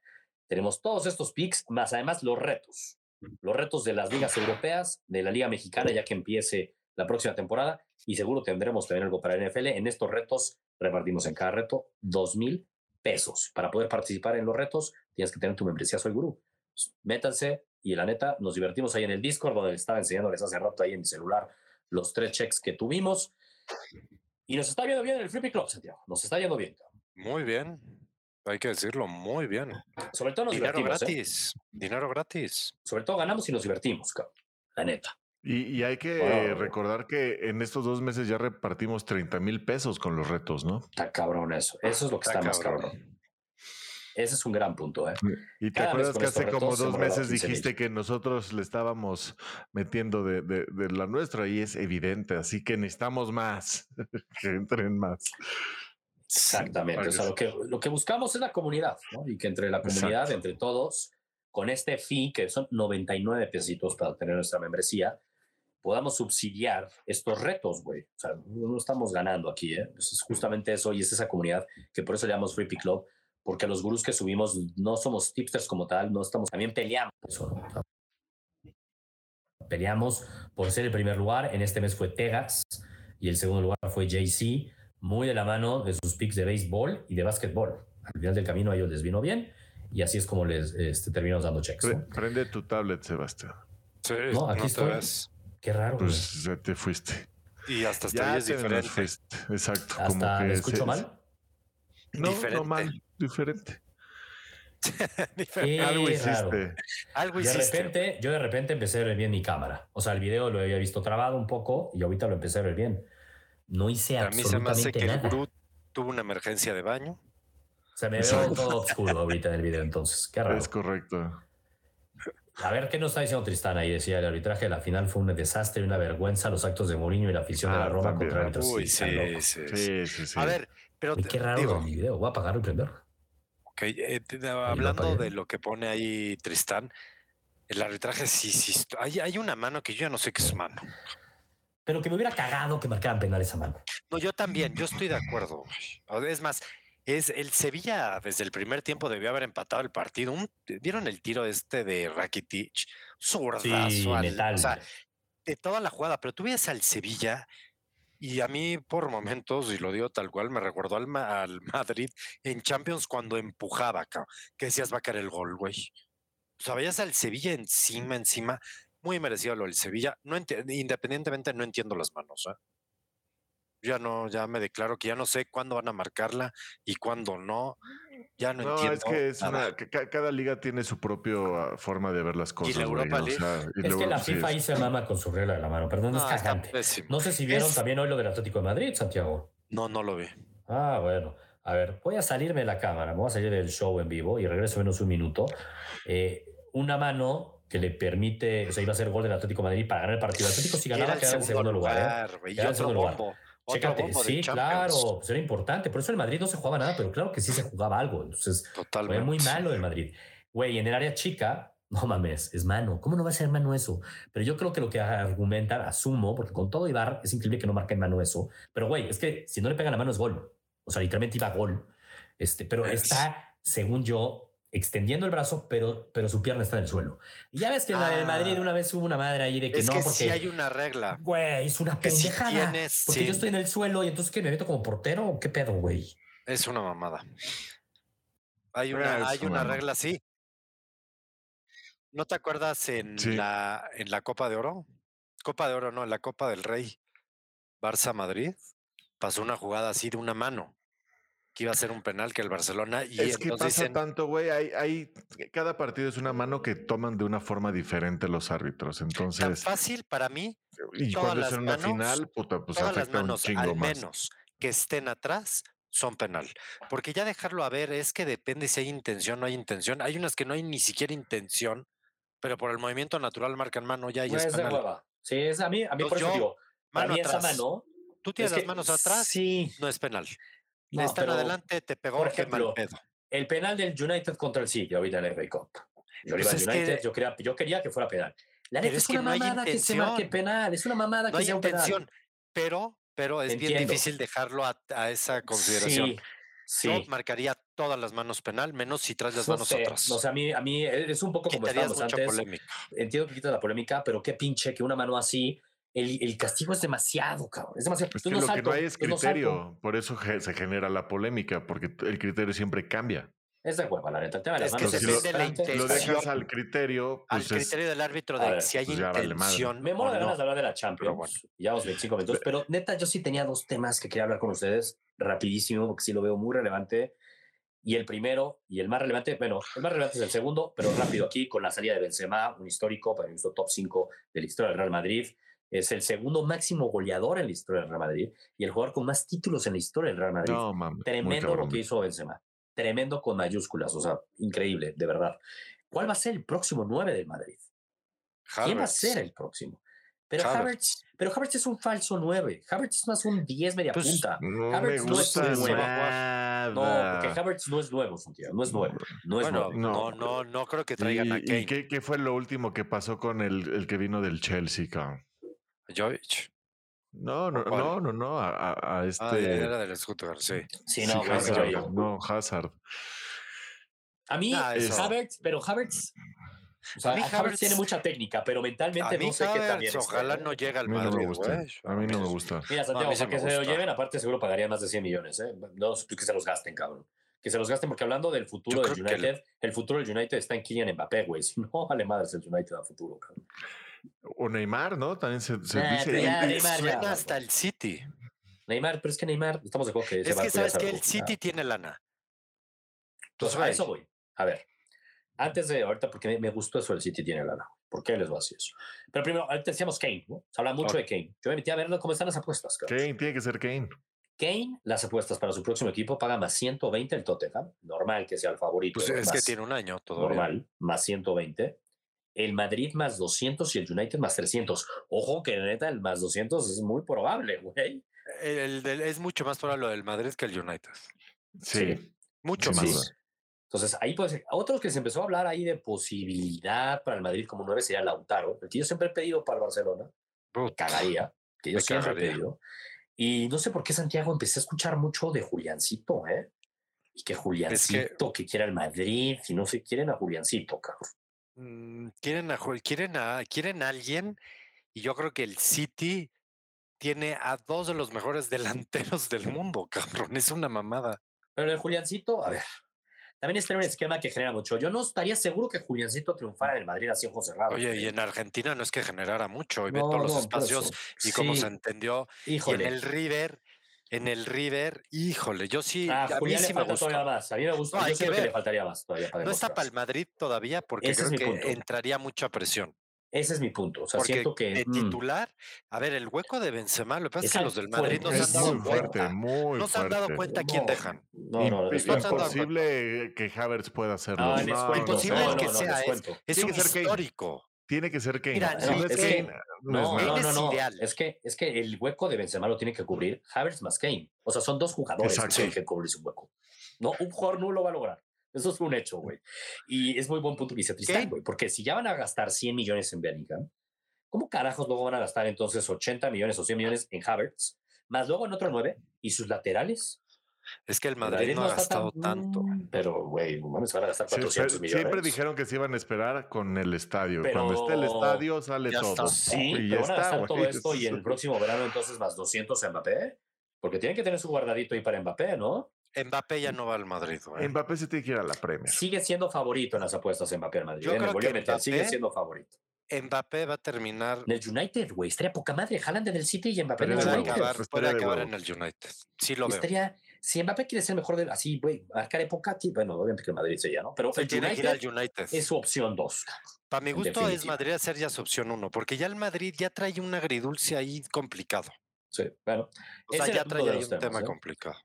Tenemos todos estos picks, más además los retos. Los retos de las ligas europeas, de la Liga Mexicana, ya que empiece la próxima temporada. Y seguro tendremos también algo para NFL. En estos retos repartimos en cada reto dos mil pesos. Para poder participar en los retos, tienes que tener tu membresía Soy Gurú. Métanse y la neta, nos divertimos ahí en el Discord, donde les estaba enseñándoles hace rato ahí en mi celular los tres checks que tuvimos. Y nos está yendo bien en el Flippy Club, Santiago. Nos está yendo bien. Muy bien. Hay que decirlo, muy bien. Sobre todo nos Dinero divertimos. ¿eh? gratis. Dinero gratis. Sobre todo ganamos y nos divertimos, cabrón. La neta. Y, y hay que Wow. recordar que en estos dos meses ya repartimos 30 mil pesos con los retos, ¿no? Está cabrón eso. Eso es lo que está, Está más cabrón. cabrón. Ese es un gran punto, ¿eh? Y te Cada acuerdas que hace como dos meses 15,000. dijiste que nosotros le estábamos metiendo de, de- de la nuestra y es evidente, así que necesitamos más, que entren más. Exactamente. O sea, lo que, lo que buscamos es la comunidad, ¿no? Y que entre la comunidad, Exacto. entre todos, con este fee, que son 99 pesitos para tener nuestra membresía, podamos subsidiar estos retos, güey. O sea, no no estamos ganando aquí, ¿eh? Pues es justamente eso y es esa comunidad que por eso le llamamos Free Pick Club, porque los gurús que subimos no somos tipsters como tal, no estamos, también peleamos. Eso, ¿no? Peleamos por ser el primer lugar. En este mes fue Tegas y el segundo lugar fue JC, muy de la mano de sus picks de béisbol y de básquetbol. Al final del camino a ellos les vino bien y así es como les este, terminamos dando checks. ¿no? prende tu tablet, Sebastián. Sí, No, no, aquí te estoy. Qué raro. güey. Pues ya te fuiste. Y hasta hasta Ya ahí es te nos diferente. fuiste. Exacto. como Hasta que me escucho mal. No, Diferente. no mal, diferente. Diferente. Algo hiciste. Algo De hiciste. repente, yo de repente empecé a ver bien mi cámara. O sea, el video lo había visto trabado un poco y ahorita lo empecé a ver bien. No hice A mí se me hace absolutamente que el nada. gurú tuvo una emergencia de baño. Se me Exacto. todo oscuro ahorita en el video, entonces. Qué raro. Es correcto. A ver, ¿qué nos está diciendo Tristán ahí? Decía, el arbitraje de la final fue un desastre y una vergüenza los actos de Mourinho y la afición de Ah, la Roma también. contra árbitros. Uy, sí, sí, sí. Sí, sí, sí. A ver, pero te- qué raro digo, mi video. Voy a apagarlo y prender. ok, eh, te- hablando de lo que pone ahí Tristán, el arbitraje sí, sí. Hay, hay una mano que yo ya no sé qué es mano. Pero que me hubiera cagado que marcaran penal esa mano. No, yo también, yo estoy de acuerdo. Es más, es el Sevilla desde el primer tiempo debió haber empatado el partido. Un- ¿Vieron el tiro este de Rakitic? Zurdazo. Sí, o sea, de toda la jugada, pero tú ves al Sevilla y a mí por momentos, y lo digo tal cual, me recordó al, Ma- al Madrid en Champions cuando empujaba, que decías va a caer el gol, güey. O sea, veías al Sevilla encima, encima, muy merecido lo del Sevilla. No independientemente, no entiendo las manos. ¿eh? Ya no, ya me declaro que ya no sé cuándo van a marcarla y cuándo no. Ya no, No, entiendo. es que es nada. una, que ca- cada liga tiene su propia forma de ver las cosas. la güey, Europa o League? sea, y Es que la sí, FIFA es- ahí se mama con su regla de la mano, perdón, es No, está cagante. No sé si vieron Es- también hoy lo del Atlético de Madrid, Santiago. No, no lo vi. Ah, bueno. A ver, voy a salirme de la cámara, me voy a salir del show en vivo y regreso en menos un minuto. Eh, una mano que le permite, o sea, iba a ser gol del Atlético de Madrid para ganar el partido. El Atlético si ganaba quedaba en segundo lugar. ¿eh? lugar, y en otro segundo lugar. Chécate, sí, claro, pues era importante. Por eso el Madrid no se jugaba nada, pero claro que sí se jugaba algo. Entonces, fue muy malo el Madrid. Güey, en el área chica, no mames, es mano. ¿Cómo no va a ser mano eso? Pero yo creo que lo que argumentan, asumo, porque con todo Ibar es increíble que no marque en mano eso. Pero güey, es que si no le pegan la mano es gol. O sea, literalmente iba a gol. Este, pero Es- está, según yo, extendiendo el brazo, pero, pero su pierna está en el suelo. Y ya ves que en la del Ah. Madrid una vez hubo una madre ahí de que Es no, que porque sí hay una regla. güey, es una Que si pendejada. tienes, porque sí. yo estoy en el suelo y entonces que me meto como portero o qué pedo, güey. Es una mamada. Hay una, es hay una regla así. ¿No te acuerdas en, Sí. la, en la Copa de Oro? Copa de Oro, no, en la Copa del Rey. Barça Madrid. Pasó una jugada así de una mano. Que iba a ser un penal que el Barcelona. Y Es que pasa dicen, tanto, güey. Hay, hay, cada partido es una mano que toman de una forma diferente los árbitros. tan Entonces, fácil para mí, y todas cuando es las en una manos- final, puta, pues todas las afecta un manos, chingo al más. menos que estén atrás, son penal. Porque ya dejarlo a ver es que depende si hay intención o no hay intención. Hay unas que no hay ni siquiera intención, pero por el movimiento natural marcan mano ya y No es es penal. hueva. Sí, es a mí, a mí por eso yo, digo, para Mano mí atrás. esa mano. Tú tienes es las que manos atrás, Sí. no es penal. No, Están pero adelante, te pegó, por mal pedo. El penal del United contra el City ahorita en el FA Cup. Yo le Pues es que- United, yo, quería, yo quería que fuera penal. La neta es que una no mamada que se marque penal. Es una mamada No que sea un penal. pero, pero es bien Entiendo. difícil dejarlo a, a esa consideración. Sí, Yo sí. marcaría todas las manos penal, menos si traes las No manos sé, atrás. no sé, a mí, a mí es un poco como estábamos mucha antes. polémica. Entiendo que quitas la polémica, pero qué pinche que una mano así, el, el castigo es demasiado, cabrón. Es demasiado. Es que no lo que salto, no hay es pues no criterio. Por eso se genera la polémica, porque el criterio siempre cambia. Es de hueva, la neta. El tema de las Es que manos depende de la. Si lo intención. dejas al criterio, Al pues es- criterio del árbitro de ver, si hay pues ya vale intención. Me muero de no. ganas de hablar de la Champions. bueno. Llevamos 25 minutos, pero neta, yo sí tenía dos temas que quería hablar con ustedes rapidísimo, porque sí lo veo muy relevante. Y el primero, y el más relevante, bueno, el más relevante es el segundo, pero rápido aquí, con la salida de Benzema, un histórico, para es top 5 de la historia del Real Madrid. Es el segundo máximo goleador en la historia del Real Madrid y el jugador con más títulos en la historia del Real Madrid. No, mames. muy Tremendo lo que hizo Benzema. Tremendo con mayúsculas, o sea, increíble, de verdad. ¿Cuál va a ser el próximo 9 del Madrid? ¿Quién va a ser el próximo? Pero Havertz. Havertz, pero Havertz es un falso 9. Havertz es más un 10 media Pues, punta. No Havertz me no es gusta nuevo. nada. No, porque Havertz no es nuevo, Santiago. No es nuevo. No es Bueno, nuevo. no, No. no, no, creo que traigan a ¿Y, Kane. y qué, qué fue lo último que pasó con el, el que vino del Chelsea, cabrón? Jovic. No, no, no, no, no, a, a- a Ah, este... era del Stuttgart, sí. Sí, no, Hazard, sí, yo- no, Hazard. A mí, Ah, eso. Havertz, pero Havertz. O sea, A mí Havertz, Havertz- tiene mucha técnica, pero A mentalmente no sé qué esté, ojalá ¿eh? no llegue A al mí no me Madrid, gusta. A mí no me gusta. Mira, a Santiago, para que se lo lleven, aparte seguro pagaría más de 100 millones, ¿eh? No, que se los gasten, cabrón. Que se los gasten, porque hablando del futuro del el- United, el... futuro del United está en Kylian Mbappé, güey. Si no, vale madres el United a futuro, cabrón. O Neymar, ¿no? También se, se Nah, dice. ya, Neymar, Suena ya, hasta el City. Neymar, pero es que Neymar, estamos de acuerdo que Es que sabes que el. City Ah. tiene lana. Entonces, a güey. eso voy. A ver, antes de ahorita, porque me, me gustó eso del City tiene lana. ¿Por qué les voy a decir eso? Pero primero, ahorita decíamos Kane, ¿no? Se habla mucho Ok. de Kane. Yo me metí a ver cómo están las apuestas, cabrón. Kane, tiene que ser Kane. Kane, las apuestas para su próximo equipo paga más 120 el Tottenham. Normal que sea el favorito. Pues es que más tiene un año todavía. normal, más 120. El Madrid más 200 y el United más 300. Ojo que neta el más 200 es muy probable, güey. El es mucho más probable lo del Madrid que el United. Sí. Sí. Mucho más. Entonces, ahí puede ser. A otros que se empezó a hablar ahí de posibilidad para el Madrid como 9 sería Lautaro, el que yo siempre he pedido para el Barcelona. Me cagaría, que yo Me siempre cagaría. he pedido. Y no sé por qué Santiago empecé a escuchar mucho de Juliancito, ¿eh? Y que Juliancito, que... quiera el Madrid, y no sé, quieren a Juliancito, cabrón. Mm, Quieren a, quieren a quieren a alguien y yo creo que el City tiene a dos de los mejores delanteros del mundo, cabrón. Es una mamada. Pero el Juliancito, a ver, también está en un esquema que genera mucho. Yo no estaría seguro que Juliancito triunfara en el Madrid así ojos cerrados. Oye, y ¿eh? en Argentina no es que generara mucho y ve No, todos los no, por espacios y cómo Sí, se entendió. Y Híjole. en el River En el River, híjole, yo sí. Ah, a mí Julián sí le me gustó. todavía más. A mí me gusta. No, que le faltaría más todavía para No está para el Madrid todavía porque Ese es creo que punto. entraría mucha presión. Ese es mi punto. O sea, Porque siento que de mm, titular, a ver, el hueco de Benzema, lo que pasa es Es que los del Madrid no se han Es dado muy fuerte, cuenta. muy No se han dado cuenta quién no, dejan. No, no, no dado imposible que Havertz pueda hacerlo. No, Imposible que sea, es, es un histórico. Tiene que ser Kane. Mira, no, no es es que- Kane, no, es No, no, no, es no. ideal. Es que, es que el hueco de Benzema lo tiene que cubrir Havertz más Kane. O sea, son dos jugadores Exacto. que tienen que cubrir su hueco. No, un jugador no lo va a lograr. Eso es un hecho, güey. Y es muy buen punto que dice Tristán, güey. Porque si ya van a gastar 100 millones en Bellingham, ¿cómo carajos luego van a gastar entonces 80 millones o 100 millones en Havertz? Más luego en otro 9 y sus laterales. Es que el El Madrid no ha está gastado tan- tanto. Pero, güey, no mames, van a gastar Sí, 400 pero millones. Siempre dijeron que se iban a esperar con el estadio. Pero- Cuando esté el estadio sale Ya todo. está. Sí, Y pero ya van a está, gastar todo güey. esto y el próximo verano entonces más 200 en Mbappé. Porque tienen que tener su guardadito ahí para Mbappé, ¿no? Mbappé ya no va al Madrid. güey. Mbappé se tiene que ir a la Premier. Sigue siendo favorito en las apuestas Mbappé en Madrid. Yo ¿eh? Me creo que a meter. Sigue Mbappé- siendo favorito. Mbappé va a terminar. En el United, güey. Estaría poca madre. Haaland en el City y Mbappé en el United. acabar, puede de acabar en el United. Sí lo veo. Estaría, si Mbappé quiere ser mejor del así, güey, marcar época, bueno, obviamente que el Madrid sería, ¿no? Pero Se el tiene que ir al United United. es su opción 2. Para mi gusto es. Madrid hacer ya su opción uno, porque ya el Madrid ya trae un agridulce ahí complicado. Sí, bueno. O sea, ya trae de ahí un temas, tema ¿eh? complicado.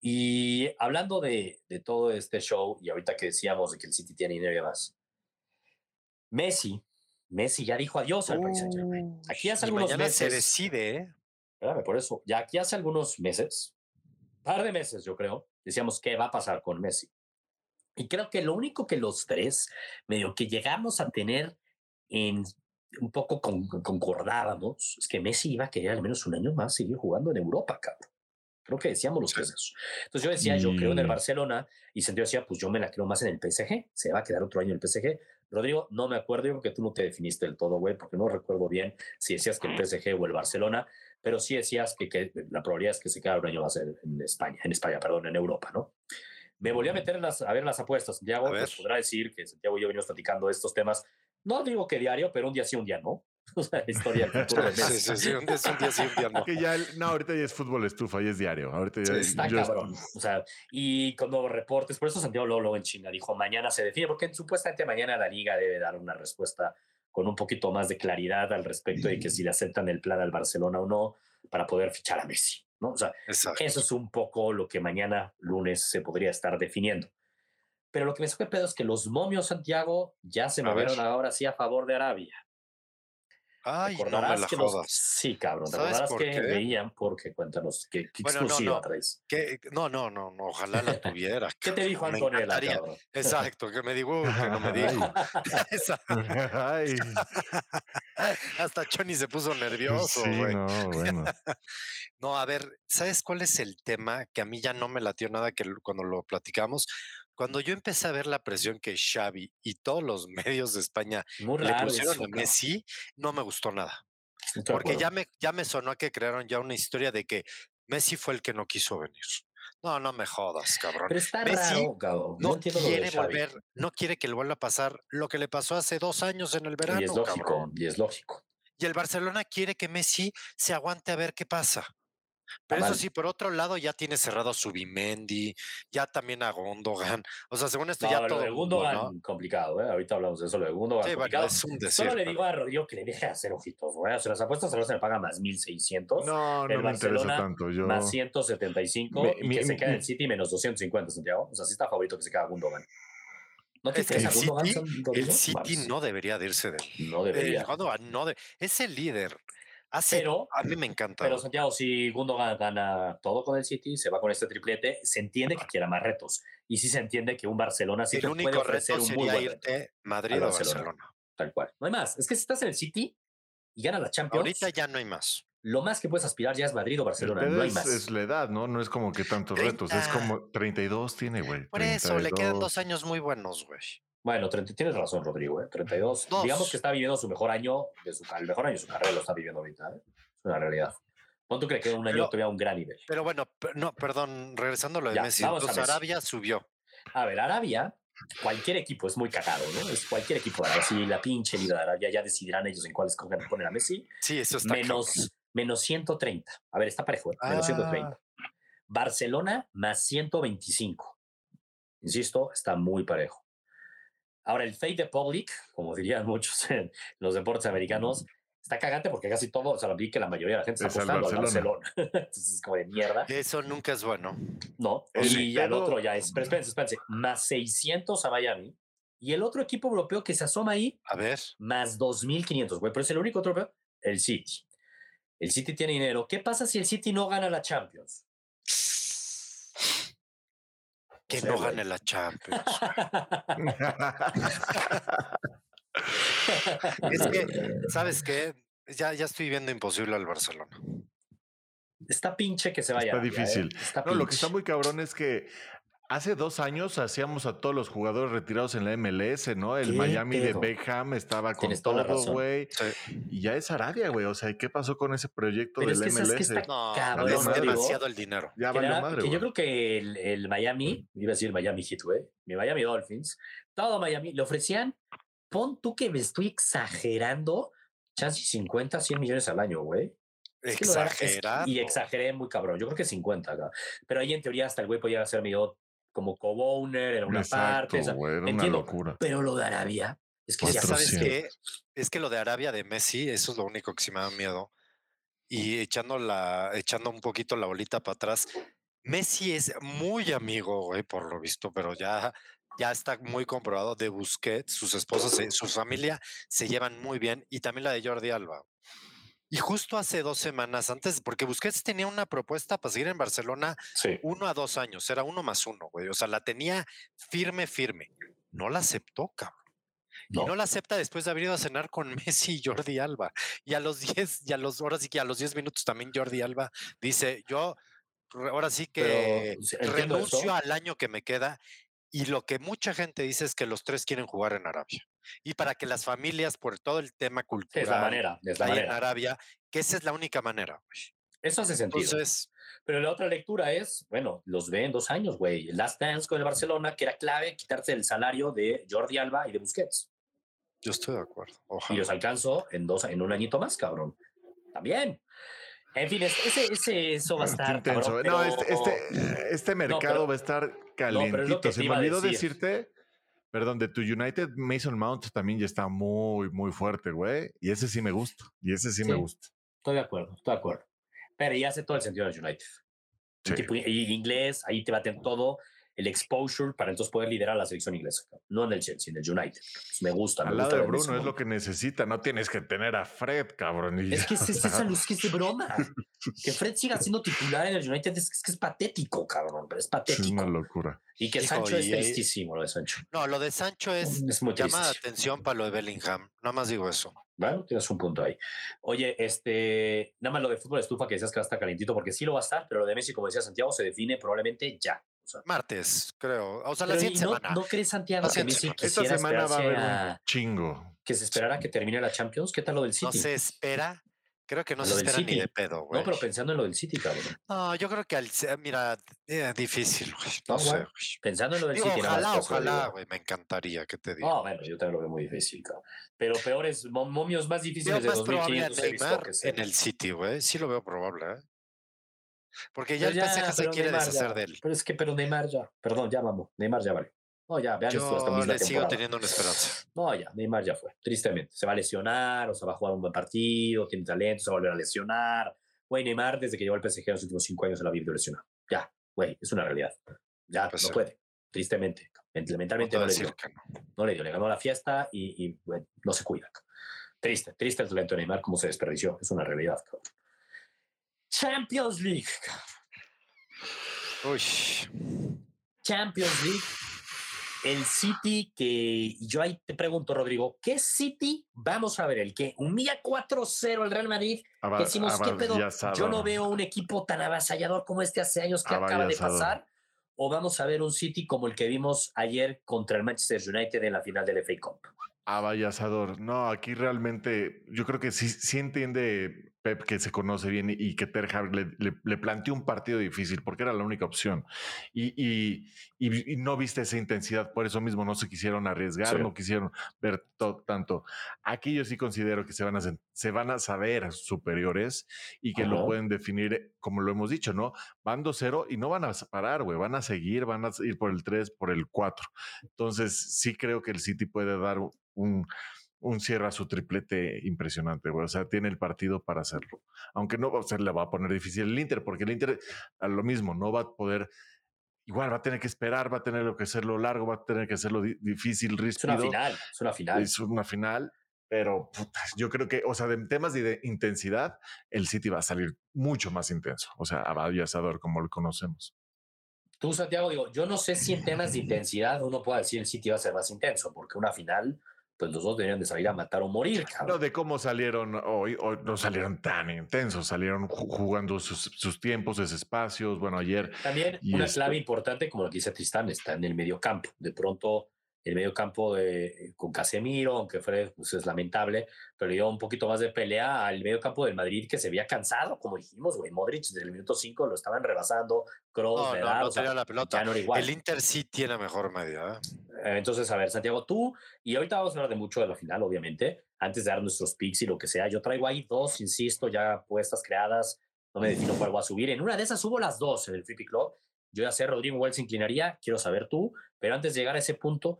Y hablando de, de todo este show, y ahorita que decíamos de que el City tiene dinero y demás, Messi, Messi ya dijo adiós al Paris Saint Germain. Aquí hace algunos mañana se meses, decide, ¿eh? espérame, por eso, ya aquí hace algunos meses, par de meses yo creo, decíamos qué va a pasar con Messi. Y creo que lo único que los tres, medio que llegamos a tener en un poco con- concordábamos, es que Messi iba a querer al menos un año más seguir jugando en Europa, cabrón. Creo que decíamos los tres eso. Entonces yo decía, yo creo en el Y- Barcelona, y Sentido decía, pues yo me la creo más en el PSG, se va a quedar otro año en el PSG. Rodrigo, no me acuerdo, yo creo que tú no te definiste del todo, güey, porque no recuerdo bien si decías que el PSG o el Barcelona, pero sí decías que, que la probabilidad es que se quede un año más en, en España, en España, perdón, en Europa, ¿no? Me volví a meter en las, a ver las apuestas, Santiago, A pues podrá decir que Santiago y yo venimos platicando de estos temas, no digo que diario, pero un día sí, un día no. O sea, historia de Sí, sí, sí, un día sí, un día sí, un día no. Que ya, el- no, ahorita ya es fútbol estufa, ya es diario. Ahorita ya Está yo- cabrón. O sea, y nuevos reportes, por eso Santiago Lolo en China dijo, mañana se define, porque supuestamente mañana la liga debe dar una respuesta con un poquito más de claridad al respecto de que si le aceptan el plan al Barcelona o no para poder fichar a Messi, ¿no? O sea, Exacto. eso es un poco lo que mañana lunes se podría estar definiendo. Pero lo que me saca pedo es que los momios Santiago ya se A ver. movieron ahora sí a favor de Arabia. Ay, no me Recordarás la que los- jodas. Sí, cabrón. ¿Sabes Recordarás por que qué? veían, porque cuéntanos, ¿qué, qué Bueno, no, exclusiva no. traes? ¿Qué? No, no, no, no, ojalá la tuviera. ¿Qué te dijo Antonella, cabrón? Exacto, que me dijo, que no me dijo. Ay, Hasta Choni se puso nervioso, sí, güey. no, bueno. No, a ver, ¿sabes cuál es el tema que a mí ya no me latió nada que cuando lo platicamos? Cuando yo empecé a ver la presión que Xavi y todos los medios de España Muy le pusieron eso, a. Messi, no me gustó nada. Estoy Porque ya me, ya me sonó a que crearon ya una historia de que Messi fue el que no quiso venir. No, no me jodas, cabrón. Pero está Messi raro, cabrón. No, No quiere volver, no quiere que le vuelva a pasar lo que le pasó hace dos años en el verano, Y es lógico, cabrón. y es lógico. Y el Barcelona quiere que Messi se aguante a ver qué pasa. Pero eso mal. sí, por otro lado, ya tiene cerrado a Subimendi, ya también a Gondogan. O sea, según esto, No, ya lo todo. de Gundogan, ¿no? complicado, ¿eh? Ahorita hablamos de eso, lo de Gundogan, Sí, complicado. es un Solo desierto. le digo a Rodrigo que le deje de hacer ojitos, güey. O sea, las apuestas solo se le paga más 1.600, No, no me interesa tanto. Yo, más 175 Mi- y mi- que se mi- quede en mi- el City menos 250, Santiago. O sea, sí está favorito que se quede Gundogan. ¿No te Es que el City-? El City no debería de irse de él. No debería. Gondogan no de- es el líder. Hace, Pero- a mí me encanta. Pero Santiago, si Gundogan gana todo con el City, se va con este triplete, se entiende que quiera más retos. Y sí se entiende que un Barcelona sí el puede único ofrecer reto un muy buen reto. irte Madrid o Barcelona. Barcelona. Tal cual. No hay más. Es que si estás en el City y gana la Champions, Ahorita ya no hay más. lo más que puedes aspirar ya es Madrid o el Barcelona. No hay es, más. es la edad, ¿no? No es como que tantos retos. Es 30. como 32 tiene, güey. Por eso, le quedan 32. dos años muy buenos, güey. Bueno, 30 tienes razón, Rodrigo. ¿eh? 32. Dos. Digamos que está viviendo su mejor año, de su, el mejor año de su carrera lo está viviendo ahorita. ¿eh? Es una realidad. ¿Cuánto cree que un año Pero- todavía un gran nivel? Pero bueno, no, perdón, regresando a lo de Ya, Messi. Entonces. Arabia subió. A ver, Arabia, cualquier equipo es muy cagado, ¿no? Es cualquier equipo de Arabia. Si la pinche liga de Arabia ya decidirán ellos en cuáles poner a Messi. Sí, eso está menos, menos 130. A ver, está parejo, ¿eh? menos 130. Barcelona más 125. Insisto, está muy parejo. Ahora, el Fate de Public, como dirían muchos en los deportes americanos, está cagante porque casi todo, o sea, vi que la mayoría de la gente está Es apostando al Barcelona. Barcelona. Entonces es como de mierda. Eso nunca es bueno. No, El y ya el otro ya es, pero espérense, espérense, más 600 a Miami. Y el otro equipo europeo que se asoma ahí, A ver. más 2.500, güey. Pero es el único otro el City. El City tiene dinero. ¿Qué pasa si el City no gana la Champions? Que no gane la Champions. es que, ¿sabes qué? Ya, ya estoy viendo imposible al Barcelona. Está pinche que se vaya. Está ¿eh? difícil. Está No, lo que está muy cabrón es que hace dos años hacíamos a todos los jugadores retirados en la MLS, ¿no? El ¿Qué Miami de? Beckham estaba con Tienes toda la todo, razón. güey. Sí. Y ya es Arabia, güey. O sea, ¿qué pasó con ese proyecto Pero del es que sabes que MLS? está No, cabrón, es madre. demasiado el dinero. Ya que, valió era- madre, que yo creo que el, el Miami, iba a decir Miami Heat, güey, mi Miami Dolphins, todo Miami, le ofrecían, pon tú que me estoy exagerando, chance 50, 100 millones al año, güey. Es que es- y exageré muy cabrón, yo creo que 50 acá. Pero ahí en teoría hasta el güey podía ser medio como co-owner en una Exacto, parte. o sea, güey. Era una entiendo, locura. Pero lo de Arabia, es que Y ya ¿Sabes 400. qué? Es que lo de Arabia de Messi, eso es lo único que sí me da miedo. Y echando, la, echando un poquito la bolita para atrás, Messi es muy amigo, güey, por lo visto, pero ya, ya está muy comprobado de Busquets, sus esposas, se- su familia se llevan muy bien y también la de Jordi Alba. Y justo hace dos semanas antes, porque Busquets tenía una propuesta para seguir en Barcelona Sí. uno a dos años, era uno más uno, güey. O sea, la tenía firme, firme. No la aceptó, cabrón. No. Y no la acepta después de haber ido a cenar con Messi y Jordi Alba. Y a los 10, y a los, ahora sí que a los 10 minutos también Jordi Alba dice, yo ahora sí que Pero, renuncio eso. al año que me queda. Y lo que mucha gente dice es que los tres quieren jugar en Arabia. Y para que las familias, por todo el tema cultural Es la manera, es la hay en manera. Arabia, que esa es la única manera. güey. Eso hace sentido. Entonces, Pero la otra lectura es, bueno, los ve en dos años, güey. Last Dance con el Barcelona, que era clave quitarse el salario de Jordi Alba y de Busquets. yo estoy de acuerdo. Y Ojalá. los alcanzó en, dos, en un añito más, cabrón. También. En fin, es- ese, ese, eso va a estar. intenso. cabrón, no, pero- este, este, este mercado pero- va a estar es calientito. que Se te me olvidó decir. decirte, perdón, de tu United, Mason Mount también ya está muy, muy fuerte, güey. Y ese sí me gusta. Y ese sí, me Sí. gusta. Estoy de acuerdo, estoy de acuerdo. Pero ya hace todo el sentido del United. Un Sí. tipo- y inglés, ahí te tener todo el exposure para entonces poder liderar la selección inglesa. No en el Chelsea, en el United. Me gusta. me Al lado gusta de Bruno es lo que necesita. No tienes que tener a Fred, cabrón. Es que es, es, luz que es de broma. Que Fred siga siendo titular en el United es, es que es patético, cabrón. Pero es es una patético. locura. Y que Hijo, Sancho es y- tristísimo lo de Sancho. No, lo de Sancho es Es muy llama la atención para lo de Bellingham. Nada más digo eso. Bueno, tienes un punto ahí. Oye, este, nada más lo de fútbol estufa que decías que va a estar calentito, porque sí lo va a estar, pero lo de Messi, como decía Santiago, se define probablemente ya. O sea, Martes, creo. O sea, la siguiente ¿y no, semana. ¿No crees, Santiago, La que. Esta semana va a haber un chingo. que se esperara que termine la Champions? ¿Qué tal lo del No City? se espera. Creo que no Lo se espera ni de pedo, güey. no, pero pensando en lo del City, cabrón. No, yo creo que al, mira, eh, difícil, güey. No, No, sé. güey. Pensando en lo del Digo, City. ojalá, ojalá, güey. Me encantaría que te diga. No, bueno, yo también lo veo muy difícil, cabrón. Pero peores, mo- momios más difíciles de más probable a 2500 he visto Neymar que se- en el City, güey. Sí lo veo probable, ¿eh? Porque ya el PSG se quiere Neymar deshacer ya. de él. Pero es que, pero Neymar ya. Perdón, ya vamos. Neymar ya vale. No, ya, vean esto Yo misma le sigo temporada. teniendo una esperanza. No, ya, Neymar ya fue, tristemente. Se va a lesionar, o sea, va a jugar un buen partido, tiene talento, se va a volver a lesionar. Güey, Neymar, desde que llegó al PSG en los últimos cinco años, se la ha vivido lesionado. Ya, güey, es una realidad. Ya, Pues no sí. puede. Tristemente. No Mentalmente no, le dio. no. No le dio, le ganó la fiesta y, y, güey, no se cuida. Triste, triste el talento de Neymar, cómo se desperdició. Es una realidad, cabrón. Champions League. Uy. Champions League. El City que yo ahí te pregunto, Rodrigo, ¿qué City vamos a ver? ¿El que humilla 4-0 el Real Madrid? Ava- Que decimos, ¿qué pedo? Yo no veo un equipo tan avasallador como este hace años que acaba de pasar. ¿O vamos a ver un City como el que vimos ayer contra el Manchester United en la final del FA Cup? Avasallador. No, aquí realmente yo creo que sí, sí entiende Pep que se conoce bien y que Ter le, le, planteó un partido difícil porque era la única opción. Y, y, no viste esa intensidad, por eso mismo no se quisieron arriesgar, no quisieron ver tanto. Aquí yo sí considero que se van a, se van a saber superiores y que lo pueden definir, como lo hemos dicho, ¿no? Van 2-0 y no van a parar, güey, van a seguir, van a ir por el 3, por el 4. Entonces sí creo que el City puede dar un un cierra su triplete impresionante, güey. O sea, tiene el partido para hacerlo. Aunque no se le va a poner difícil el Inter, porque el Inter a lo mismo, no va a poder. Igual va a tener que esperar, va a tener que hacerlo largo, va a tener que hacerlo difícil, ríspido. Es una final, es una final. Es una final, pero yo creo que, o sea, de temas de, intensidad, el City va a salir mucho más intenso. O sea, a asador, como lo conocemos. Tú, Santiago, digo, yo no sé si en temas de intensidad uno puede decir el City va a ser más intenso, porque una final pues los dos deberían de salir a matar o morir. No, de cómo salieron hoy, hoy no salieron tan intensos, salieron jugando sus, tiempos, sus espacios. Bueno, ayer. También una clave importante, como lo dice Tristán, está en el medio campo. De pronto el medio campo de, con Casemiro, aunque Fred pues, es lamentable, pero dio un poquito más de pelea al medio campo del Madrid que se había cansado, como dijimos, güey. Modric desde el minuto 5 lo estaban rebasando, Kroos, no, no, no la pelota. El Inter sí tiene mejor medio. ¿eh? ¿eh? Entonces, a ver, Santiago, tú, y ahorita vamos a hablar de mucho de la final, obviamente, antes de dar nuestros picks y lo que sea. Yo traigo ahí dos, insisto, ya puestas creadas. No me defino cuál voy a subir. En una de esas subo las dos en el Free Club. Yo ya sé, Rodrigo igual se inclinaría, quiero saber tú, pero antes de llegar a ese punto,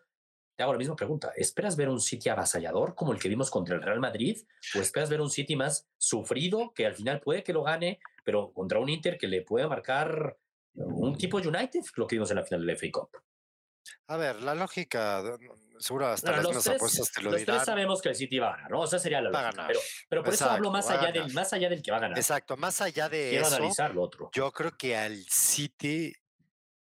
te hago la misma pregunta. ¿Esperas ver un City avasallador como el que vimos contra el Real Madrid? ¿O esperas ver un City más sufrido que al final puede que lo gane, pero contra un Inter que le puede marcar un tipo United, lo que vimos en la final del FA Cup? A ver, la lógica, seguro hasta las mismas apuestas te lo los tres sabemos que el City va a ganar, ¿no? O sea, sería la lógica. Pero, pero por eso hablo más allá, del, más allá del que va a ganar. Exacto, más allá de Quiero eso. analizar lo otro. Yo creo que al City,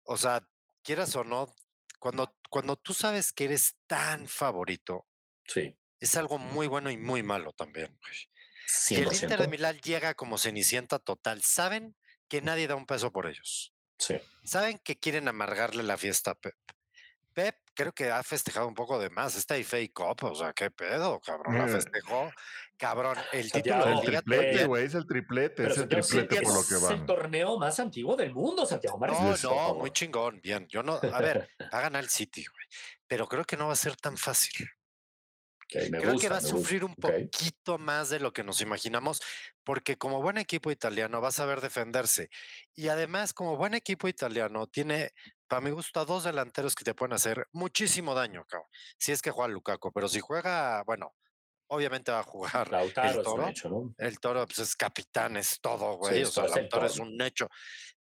o sea, quieras o no, cuando, cuando tú sabes que eres tan favorito, sí. es algo muy bueno y muy malo también. Si el Inter de Milán llega como cenicienta total, saben que nadie da un peso por ellos. Sí. Saben que quieren amargarle la fiesta a Pep. Pep creo que ha festejado un poco de más. Esta FA Cup, o sea, qué pedo, cabrón. La festejó, cabrón. El título del triplete, güey, es el triplete, es el triplete por lo que va. Es el torneo más antiguo del mundo, Santiago No, no, muy chingón, bien. Yo no, a ver, va a ganar el City, güey. Pero creo que no va a ser tan fácil. Creo que va a sufrir un poquito más de lo que nos imaginamos, porque como buen equipo italiano va a saber defenderse. Y además, como buen equipo italiano, tiene, para mi gusto, a dos delanteros que te pueden hacer muchísimo daño, cabrón. Si es que juega Lukaku, pero si juega, bueno, obviamente va a jugar el toro. El toro pues, es capitán, es todo, güey. o sea, el toro es un hecho.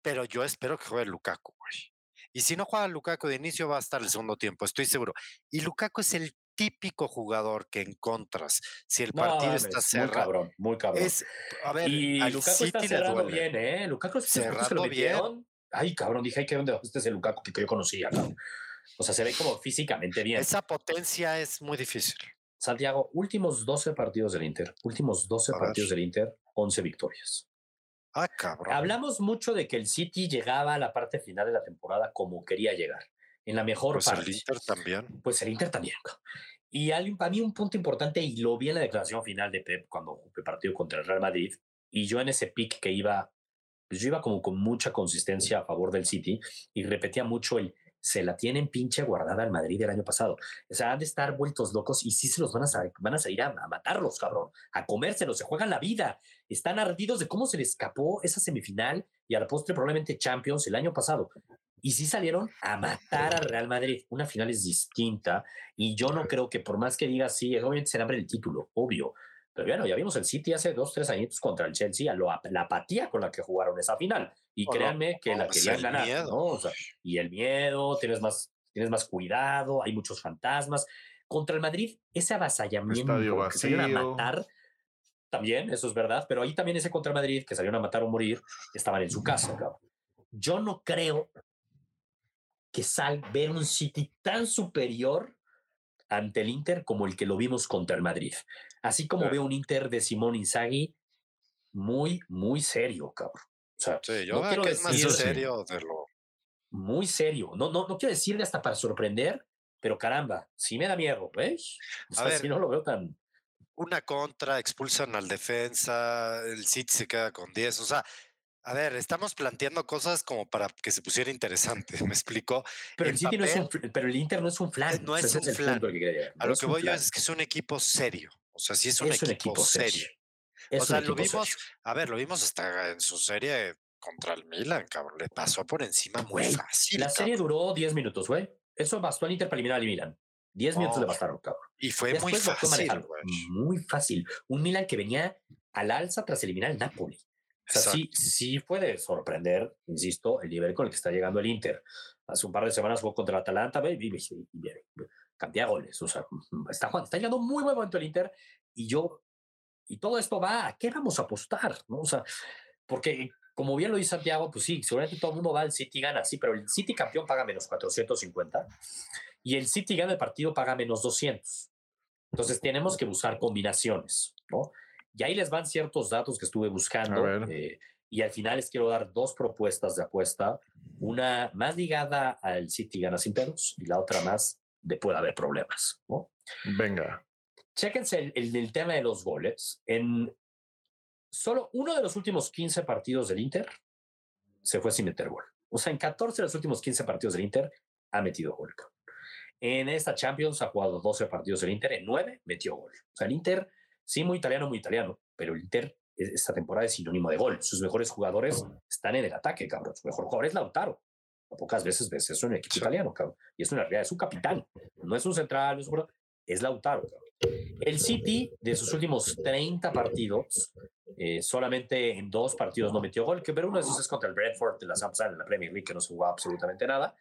Pero yo espero que juegue Lukaku, güey. Y si no juega Lukaku de inicio, va a estar el segundo tiempo, estoy seguro. Y Lukaku es el típico jugador que encontras si el partido está cerrado. Muy cabrón, muy cabrón. Es, a ver, y Lukaku está cerrando bien, ¿eh? Lukaku cerrando bien. Ay, cabrón, dije, ay, qué dónde este es el Lukaku que yo conocía, cabrón. O sea, se ve como físicamente bien. Esa potencia es muy difícil. Santiago, últimos 12 partidos del Inter, últimos 12 partidos del Inter, 11 victorias. Ah, cabrón. Hablamos mucho de que el City llegaba a la parte final de la temporada como quería llegar en la mejor pues parte. el Inter también. Pues el Inter también. Y hay, para mí un punto importante, y lo vi en la declaración final de Pep cuando el partido contra el Real Madrid, y yo en ese pick que iba, pues yo iba como con mucha consistencia a favor del City, y repetía mucho el, se la tienen pinche guardada al Madrid el año pasado. O sea, han de estar vueltos locos y sí se los van a, van a salir a, a, matarlos, cabrón, a comérselos, se juegan la vida. Están ardidos de cómo se les escapó esa semifinal y a la postre probablemente Champions el año pasado. Y sí salieron a matar al Real Madrid. Una final es distinta y yo no creo que por más que diga sí, obviamente se abre el título, obvio. Pero bueno, ya vimos el City hace dos, tres añitos contra el Chelsea, la, la apatía con la que jugaron esa final. Y créanme que la pues querían ganar. ¿no? y el miedo, tienes más, tienes más cuidado, hay muchos fantasmas. Contra el Madrid, ese avasallamiento que salieron a matar, también, eso es verdad, pero ahí también ese contra el Madrid, que salieron a matar o morir, estaban en su casa. Yo no creo que sal ver un City tan superior ante el Inter como el que lo vimos contra el Madrid. Así como veo un Inter de Simón Inzaghi muy, muy serio, cabrón. O sea, yo no quiero que es más serio de lo... Muy serio. No, no, no quiero decirle hasta para sorprender, pero caramba, sí me da miedo, ¿ves? O sea, si no lo veo tan... una contra, expulsan al defensa, el City se queda con 10. O sea, a ver, estamos planteando cosas como para que se pusiera interesante, ¿me explico? Pero el, City no es un, pero el Inter no es un flan. No es un flan. A lo que voy yo es que es un equipo serio. O sea, sí es un, equipo, serio. o sea, lo vimos, a ver, lo vimos hasta en su serie contra el Milan, cabrón. Le pasó por encima muy fácil. La serie duró 10 minutos, güey. Eso bastó al Inter para eliminar al Milan. 10 minutos le bastaron, cabrón. Y fue muy fácil. Muy fácil. Un Milan que venía al alza tras eliminar al Napoli. O sea, sí, sí puede sorprender, insisto, el nivel con el que está llegando el Inter. Hace un par de semanas jugó contra el Atalanta, baby, cantidad de goles. O sea, está, está llegando muy buen momento el Inter y yo, y todo esto va, ¿a qué vamos a apostar? ¿no? O sea, porque como bien lo dice Santiago, pues sí, seguramente todo el mundo va al City gana, sí, pero el City campeón paga menos 450 y el City gana el partido paga menos 200. Entonces tenemos que buscar combinaciones, ¿no? Y ahí les van ciertos datos que estuve buscando. Eh, y al final les quiero dar dos propuestas de apuesta. Una más ligada al City gana sin pedos y la otra más de puede haber problemas. ¿no? Venga. Chéquense el, el, tema de los goles. En solo uno de los últimos 15 partidos del Inter se fue sin meter gol. O sea, en 14 de los últimos 15 partidos del Inter ha metido gol. En esta Champions ha jugado 12 partidos del Inter, en 9 metió gol. O sea, el Inter Sí, muy italiano, muy italiano, pero el Inter esta temporada es sinónimo de gol. Sus mejores jugadores están en el ataque, cabrón. Su mejor jugador es Lautaro. Pocas veces ves eso en el equipo italiano, cabrón. Y es una realidad, es un capitán. No es un central, no es un es Lautaro, cabrón. El City, de sus últimos 30 partidos, eh, solamente en dos partidos no metió gol, que pero uno de esos es contra el Brentford de la Samsung en la Premier League, que no se jugó absolutamente nada.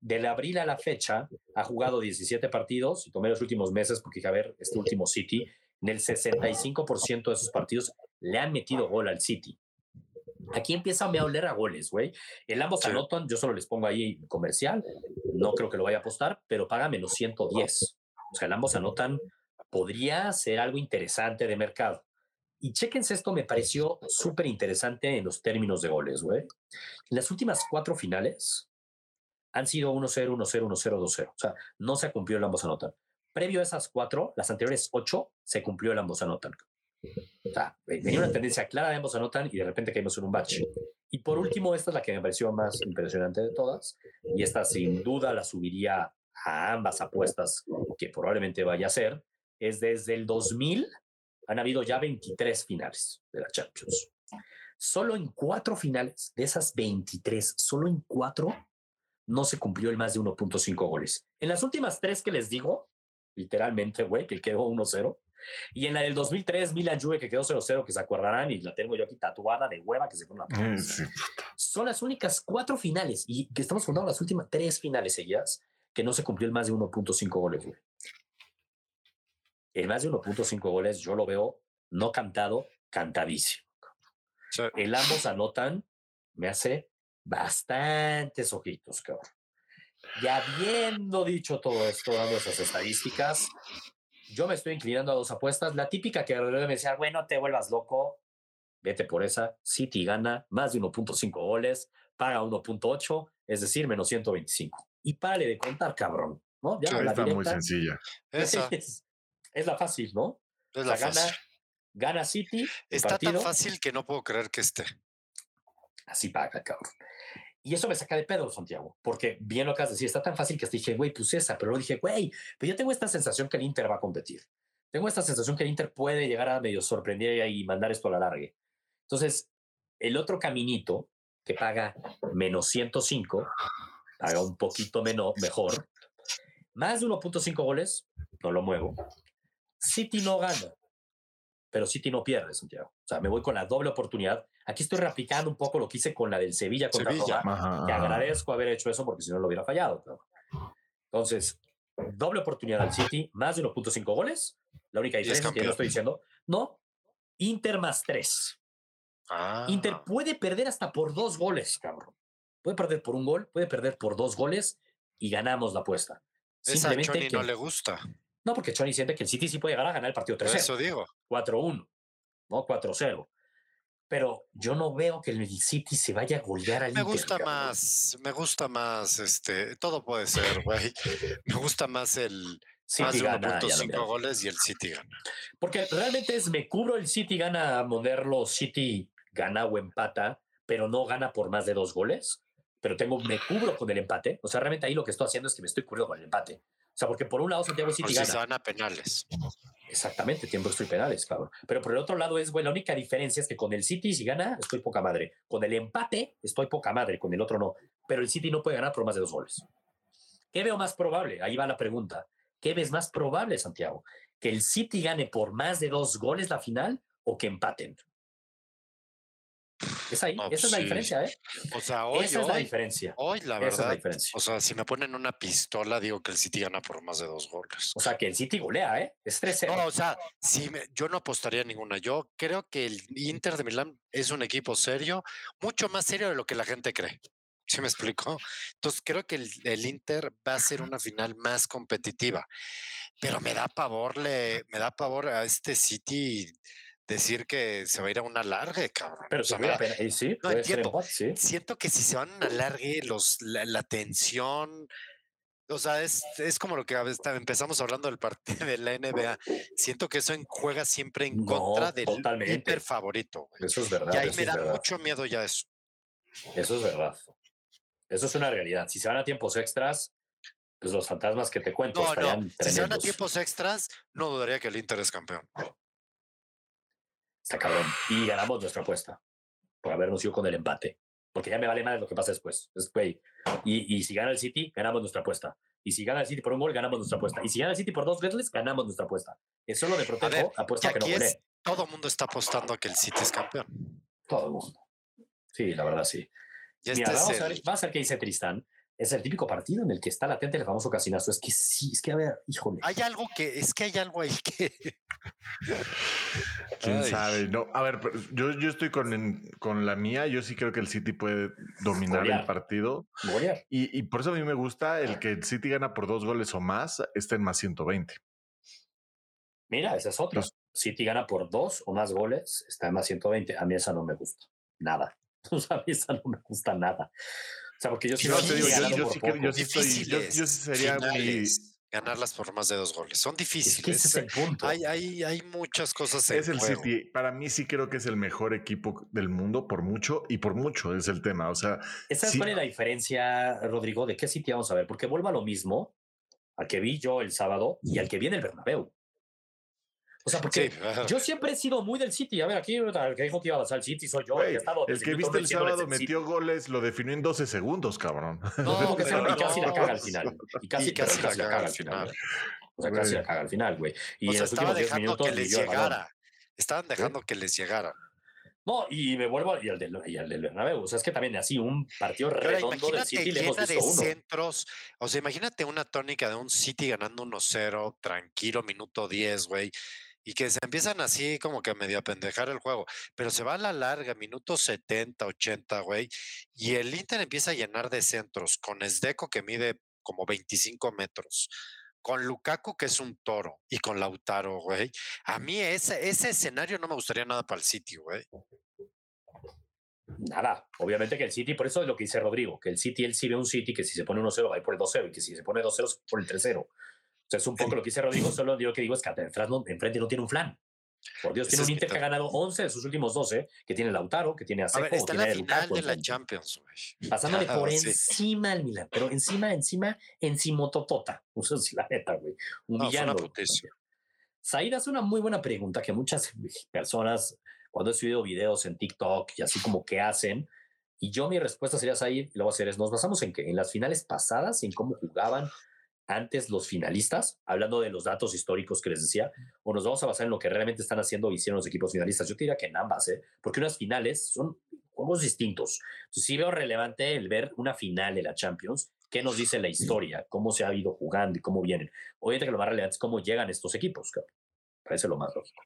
Del abril a la fecha, ha jugado 17 partidos, y tomé los últimos meses porque, a ver, este último City en el 65% de esos partidos le han metido gol al City. Aquí empieza a oler a goles, güey. El ambos anotan, yo solo les pongo ahí comercial, no creo que lo vaya a apostar, pero paga menos 110. O sea, el ambos anotan podría ser algo interesante de mercado. Y chéquense esto, me pareció súper interesante en los términos de goles, güey. Las últimas cuatro finales han sido 1-0, 1-0, 1-0, 2-0. O sea, no se ha cumplido el ambos anotan. Previo a esas cuatro, las anteriores ocho, se cumplió el ambos anotan. O sea, tenía una tendencia clara de ambos anotan y de repente caímos en un batch. Y por último, esta es la que me pareció más impresionante de todas, y esta sin duda la subiría a ambas apuestas que probablemente vaya a ser, es desde el 2000 han habido ya 23 finales de la Champions. Solo en cuatro finales, de esas 23, solo en cuatro no se cumplió el más de 1.5 goles. En las últimas tres que les digo, literalmente, güey, que quedó 1-0. Y en la del 2003, Milan Juve, que quedó 0-0, que se acordarán, y la tengo yo aquí tatuada de hueva, que se pone una mm, Son las únicas cuatro finales, y que estamos contando las últimas tres finales seguidas, que no se cumplió el más de 1.5 goles, güey. El más de 1.5 goles, yo lo veo no cantado, cantadísimo. El ambos anotan, me hace bastantes ojitos, cabrón. Y habiendo dicho todo esto, dando esas estadísticas, yo me estoy inclinando a dos apuestas. La típica que me decía, bueno, te vuelvas loco, vete por esa. City gana más de 1.5 goles, paga 1.8, es decir, menos 125. Y párale de contar, cabrón. ¿no? Ya está muy sencilla. Es, la fácil, ¿no? Es la, Gana, gana City. Está tan fácil que no puedo creer que esté. Así paga, cabrón. Y eso me saca de pedo, Santiago, porque bien lo has de decir, está tan fácil que dije, güey, pues esa, pero luego dije, güey, pero yo tengo esta sensación que el Inter va a competir. Tengo esta sensación que el Inter puede llegar a medio sorprender y mandar esto a la larga. Entonces, el otro caminito que paga menos 105, paga un poquito menos, mejor, más de 1.5 goles, no lo muevo. City no gana, pero City no pierde, Santiago. O sea, me voy con la doble oportunidad Aquí estoy replicando un poco lo que hice con la del Sevilla contra Sevilla. Roma, que agradezco haber hecho eso porque si no lo hubiera fallado. Entonces, doble oportunidad al City, más de 1.5 goles. La única diferencia que yo estoy diciendo, no, Inter más 3. Inter ah. puede perder hasta por dos goles, cabrón. Puede perder por un gol, puede perder por dos goles y ganamos la apuesta. Esa a Choni no le gusta. No, porque Choni siente que el City sí puede ganar, ganar el partido 3 Eso digo. 4-1, no 4-0 pero yo no veo que el City se vaya a golear al Me gusta más, me gusta más, este, todo puede ser, güey. Me gusta más el Más City de ya lo 1.5 miramos. goles y el City gana. Porque realmente es, me cubro el City gana a City gana o empata, pero no gana por más de dos goles. Pero tengo, me cubro con el empate. O sea, realmente ahí lo que estoy haciendo es que me estoy cubriendo con el empate. O sea, porque por un lado Santiago City si gana. se van a penales. Exactamente, tiempo extra y penales, cabrón. Pero por el otro lado es, güey, la única diferencia es que con el City si gana, estoy poca madre. Con el empate, estoy poca madre, con el otro no. Pero el City no puede ganar por más de dos goles. ¿Qué veo más probable? Ahí va la pregunta. ¿Qué ves más probable, Santiago? ¿Que el City gane por más de dos goles la final o que empaten? Es ahí, No, esa es la sí. diferencia, ¿eh? O sea, hoy, esa es la diferencia. hoy, la Esa es la verdad. diferencia. O sea, si me ponen una pistola, digo que el City gana por más de dos goles. O sea, que el City golea, ¿eh? Es 3-0. No, o sea, si me- yo no apostaría a ninguna. Yo creo que el Inter de Milán es un equipo serio, mucho más serio de lo que la gente cree. ¿Sí me explico? Entonces creo que el, el Inter va a ser una final más competitiva. Pero me da pavor, le, me da pavor a este City decir que se va a ir a una larga, cabrón. pero O sea, da- pena- y sí, no entiendo. sí. siento que si se van a una largue, los, la, la tensión, o sea, es, es como lo que empezamos hablando del partido de la NBA. Siento que eso juega siempre en No, contra del totalmente. Inter favorito. güey. Eso es verdad. Y ahí me da verdad. mucho miedo ya eso. Eso es verdad. Eso es una realidad. Si se van a tiempos extras, pues los fantasmas que te cuento No, no. Si se van a tiempos extras, no dudaría que el Inter es campeón. Está cabrón. Y ganamos nuestra apuesta por habernos ido con el empate. Porque ya me vale más lo que pasa después. Es, güey. Y, y si gana el City, ganamos nuestra apuesta. Y si gana el City por un gol, ganamos nuestra apuesta. Y si gana el City por dos goles, ganamos nuestra apuesta. Es solo de protejo, ver, apuesta que que no es-. Todo el mundo está apostando a que el City es campeón. Todo el mundo. Sí, la verdad, sí. Y Mira, este es vamos, a el- ver, vamos a ver qué dice Tristán. Es el típico partido en el que está latente el famoso casinazo. Es que sí, es que a ver, híjole. Hay algo que, es que hay algo ahí que. Quién Ay. sabe. No, a ver, yo, yo estoy con, en- con la mía. Yo sí creo que el City puede dominar Golear. el partido. Golear. Y, y por eso a mí me gusta el que el City gana por dos goles o más, está en más 120. Mira, esa es otra. Los- City gana por dos o más goles, está en más 120. A mí esa no me gusta. Nada. O sea, a mí esa no me gusta nada. O sea, porque yo sí No, te digo, yo- yo sí yo sí estoy- yo- yo sería muy- ganarlas por más de dos goles. Son Es que difíciles. ese es el punto. Hay, hay, hay muchas cosas en Es el juego. City. Para mí sí creo que es el mejor equipo del mundo por mucho y por mucho es el tema. O sea, ¿Esa es sí. cuál es la diferencia, Rodrigo? ¿De qué City vamos a ver? Porque vuelvo a lo mismo al que vi yo el sábado y al que vi en el Bernabéu. O sea, porque Sí, yo siempre he sido muy del City. A ver, aquí el que dijo que iba a pasar el City soy yo. estado el desde que viste el sábado el metió goles, lo definió en 12 segundos, cabrón. No, que sea, y casi la caga al final. Y casi, Y casi pero la caga al final. O sea, casi la caga al final, güey. Y o en sea, los estaba últimos 10 dejando minutos que les el llegara. Estaban dejando que les llegara. No, y me vuelvo y al del, y al del Bernabéu. O sea, es que también así un partido Ahora, redondo del imagínate City le hemos de uno. centros. O sea, imagínate una tónica de un City ganando 1-0, tranquilo, minuto 10, güey. Y que se empiezan así como que medio a pendejar el juego. Pero se va a la larga, minuto 70, 80, güey. Y el Inter empieza a llenar de centros con Esdeco que mide como 25 metros. Con Lukaku, que es un toro, y con Lautaro, güey. A mí ese, ese escenario no me gustaría nada para el City, güey. Nada, obviamente que el City, por eso es lo que dice Rodrigo, que el City, él sí ve un City que si se pone 1-0 va a ir por el 2-0 y que si se pone 2-0 es por el 3-0. Sea, es un poco lo que dice Rodrigo, solo yo que digo es que atrás no, enfrente no tiene un flan. Por Dios, tiene es un Inter que ha ganado 11 de sus últimos 12, que tiene Lautaro, que tiene a ver, está en la final Lukaku, de la Champions, güey. Pasándole Ah, por sí. encima al Milan, pero encima, encima, encimototota. O sea, la neta, güey. No, Humillando. una putiza. Said hace una muy buena pregunta que muchas personas, cuando he subido videos en TikTok y así como que hacen, y yo mi respuesta sería, Said, y lo voy a hacer, es, nos basamos en que en las finales pasadas, en cómo jugaban antes los finalistas, hablando de los datos históricos que les decía, o nos vamos a basar en lo que realmente están haciendo o hicieron los equipos finalistas. Yo te diría que en ambas, ¿eh? porque unas finales son juegos distintos. Entonces sí veo relevante el ver una final de la Champions, qué nos dice la historia, cómo se ha ido jugando y cómo vienen. Obviamente que lo más relevante es cómo llegan estos equipos, cabrón. Parece lo más lógico.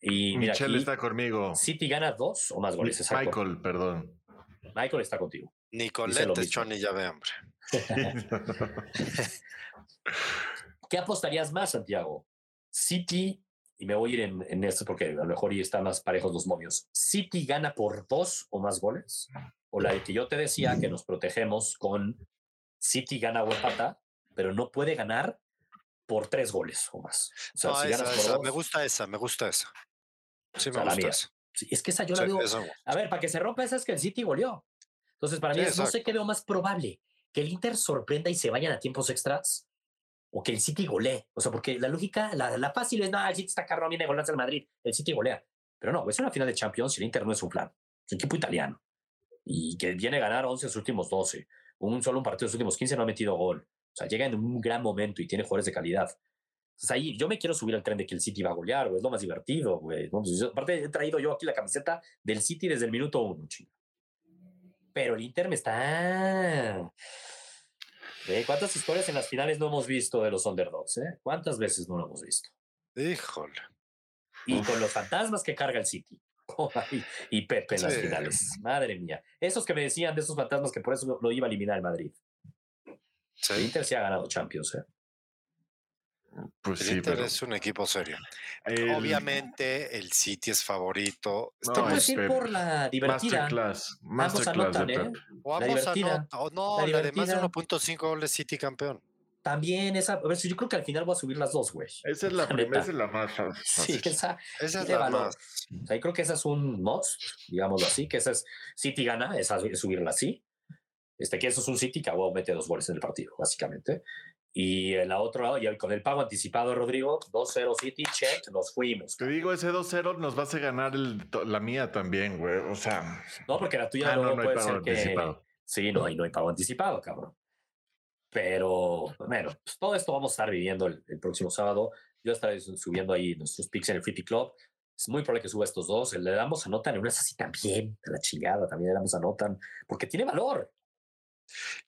Y mira, Michelle aquí, está conmigo. City gana dos o más goles. exacto. Michael, perdón. Michael está contigo. Nicolette de. Johnny ya ve hambre. ¿Qué apostarías más, Santiago? City, y me voy a ir en, en esto porque a lo mejor y están más parejos los momios. ¿City gana por dos o más goles? O la de que yo te decía que nos protegemos con City gana o empata, pero no puede ganar por tres goles o más. O sea, No, si esa, ganas por esa, dos, Me gusta esa, me gusta esa. Sí, me gusta mía. esa. sí, es que esa yo Sí, la veo. esa. A ver, para que se rompa esa es que el City goleó. Entonces, para mí Sí, es, no sé qué veo más probable, que el Inter sorprenda y se vayan a tiempos extras o que el City golee. O sea, porque la lógica, la, la fácil es, no, el City está carro, viene a golearse al Madrid, el City golea. Pero no, es una final de Champions y el Inter no es un plan. Es un equipo italiano y que viene a ganar 11 de sus últimos 12. Un solo un partido de sus últimos 15 no ha metido gol. O sea, llega en un gran momento y tiene jugadores de calidad. Entonces ahí yo me quiero subir al tren de que el City va a golear, güey. Es lo más divertido, güey. ¿no? Pues aparte, he traído yo aquí la camiseta del City desde el minuto uno, chinga. Pero el Inter me está. Güey, ¿Cuántas historias en las finales no hemos visto de los underdogs? Eh? ¿Cuántas veces no lo hemos visto? Híjole. Y con los fantasmas que carga el City. Y Pepe en las Sí. finales. Madre mía. Esos que me decían de esos fantasmas que por eso lo, lo iba a eliminar el Madrid. Sí. Inter se ha ganado Champions, ¿eh? Pues El sí, Inter pero. es un equipo serio. el- Obviamente el City es favorito. No, Estamos- ir por la divertida. Masterclass. Masterclass de ¿eh? Pep. o la ambos divertida. anota- o no, La la, de más de divertida. 1.5 goles City campeón. También esa. A ver, si yo creo que al final voy a subir las dos, güey. Esa es la La primera, esa es la más. Sí, esa. Esa es de la valor. más. O sea, yo creo que esa es un must, digámoslo así, que esa es City gana, esa es subirla así. Este, que eso es un City que a huevo mete dos goles en el partido, básicamente. Y en la otra lado, y con el pago anticipado Rodrigo, 2-0 City, check, nos fuimos. Te digo, ese 2-0 nos va a hacer ganar el- la mía también, güey. O sea. No, porque la tuya Ah, no, no hay puede pago ser que. anticipado. Sí, no hay, no hay pago anticipado, cabrón. Pero, bueno, pues todo esto vamos a estar viviendo el, el próximo sábado. Yo estaré su- subiendo ahí nuestros picks en el Pick Club. Es muy probable que suba estos dos. Le damos a Notan en una así también, a la chingada, también le damos a Notan, porque tiene valor.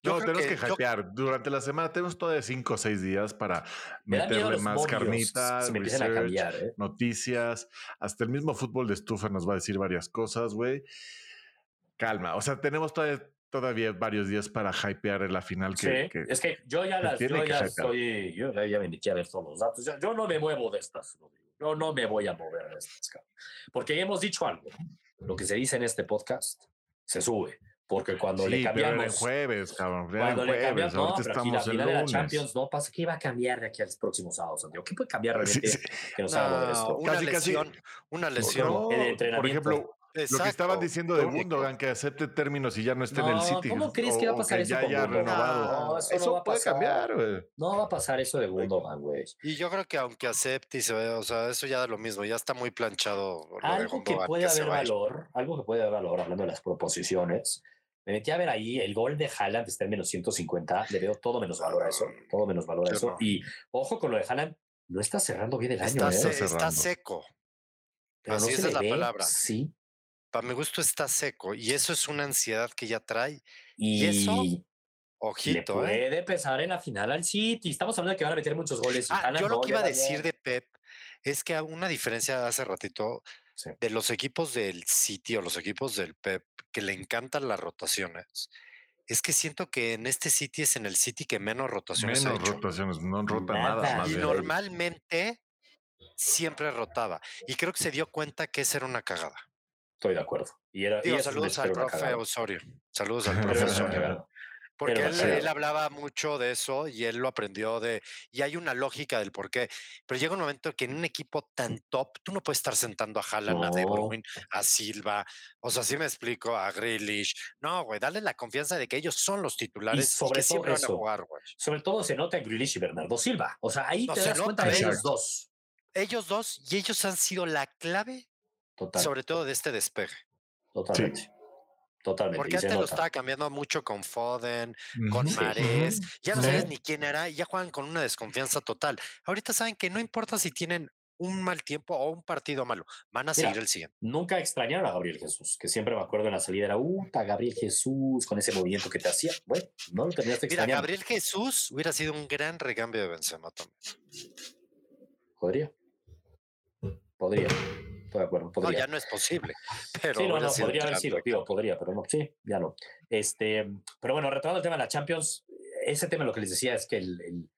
Yo No, tenemos que, que- yo- hypear. Durante la semana tenemos todavía 5 o 6 días para Me meterle más momios, carnita, Se me empiezan a research, cambiar, ¿eh? noticias. Hasta el mismo fútbol de estufa nos va a decir varias cosas, güey. Calma. O sea, tenemos todavía, todavía varios días para hypear en la final que, Sí, que- es que yo ya las, yo ya estoy, yo ya, me a ver todos los datos. Yo, yo no me muevo de estas, yo no me voy a mover de estas. Porque hemos dicho algo. Lo que se dice en este podcast se sube. Porque cuando Sí, le pero era cambiamos. jueves, cabrón. era Cuando le jueves, cambiamos, no, ahorita pero aquí la estamos en final de la. Champions no pasa. ¿Qué iba a cambiar de aquí al próximo sábado, Santiago? ¿Qué puede cambiar Sí, realmente sí. que nos No, esto? una Casi, casi. lesión. Una lesión. No, el por entrenamiento. ejemplo, lo que estaban Exacto, diciendo de. Gundogan, que acepte términos y ya no esté en el No, City. ¿cómo crees que va a pasar eso ya Gundogan? renovado. No, eso eso no va a puede pasar. cambiar, güey. No va a pasar eso de Gundogan, güey. Y yo creo que aunque acepte y se vea, o sea, eso ya da lo mismo, ya está muy planchado. Algo que puede se haber valor, algo que puede haber valor, hablando de las proposiciones. Me metí a ver ahí, el gol de Haaland está en menos 150, le veo todo menos valor a eso, todo menos valor a eso. Y ojo con lo de Haaland, no está cerrando bien el año, Está, ¿eh? se- Está seco. Pero así, esa le es la ve, palabra. Sí. Para mi gusto está seco. Y eso es una ansiedad que ya trae. Y, ¿Y eso? le Ojito, ¿eh? puede pesar en la final al City. Estamos hablando de que van a meter muchos goles. Ah, yo lo no que le iba a decir bien. de Pep es que una diferencia hace ratito Sí. de los equipos del City o los equipos del Pep que le encantan las rotaciones. Es que siento que en este City es en el City que menos rotaciones ha Menos hecho. rotaciones, no rota Nada. nada más Y bien. normalmente siempre rotaba. Y creo que se dio cuenta que esa era una cagada. Estoy de acuerdo. Y era, y Digo, es saludos al profe. Osorio. Saludos al profe Osorio. Porque él, hablaba mucho de eso y él lo aprendió de... Y hay una lógica del por qué. Pero llega un momento que en un equipo tan top, tú no puedes estar sentando a Haaland, a De. Bruyne, a Silva. O sea, sí me explico, a Grealish. No, güey, dale la confianza de que ellos son los titulares y, sobre que todo siempre van a eso. jugar, güey. Sobre todo se nota en Grealish y Bernardo Silva. O sea, ahí No, te se das nota, cuenta de ellos dos. Ellos dos y ellos han sido la clave, Total, sobre todo de este despegue. totalmente. Totalmente. Porque antes lo estaba cambiando mucho con Foden, con Ujú. Marés. Ya no Sí. sabes ni quién era y ya juegan con una desconfianza total. Ahorita saben que no importa si tienen un mal tiempo o un partido malo, van a Mira, seguir el siguiente. Nunca extrañaron a Gabriel Jesús, que siempre me acuerdo en la salida era, ¡Uta, Gabriel Jesús! Con ese movimiento que te hacía. Bueno, no lo tenías que Mira, extrañar. Gabriel Jesús hubiera sido un gran recambio de Benzema también. Podría. Podría. No, ya no es posible, pero sí, no, no, un podría haber sido, digo, podría, pero no, sí, ya no. Este, pero bueno, retomando el tema de la Champions, ese tema lo que les decía es que el, el-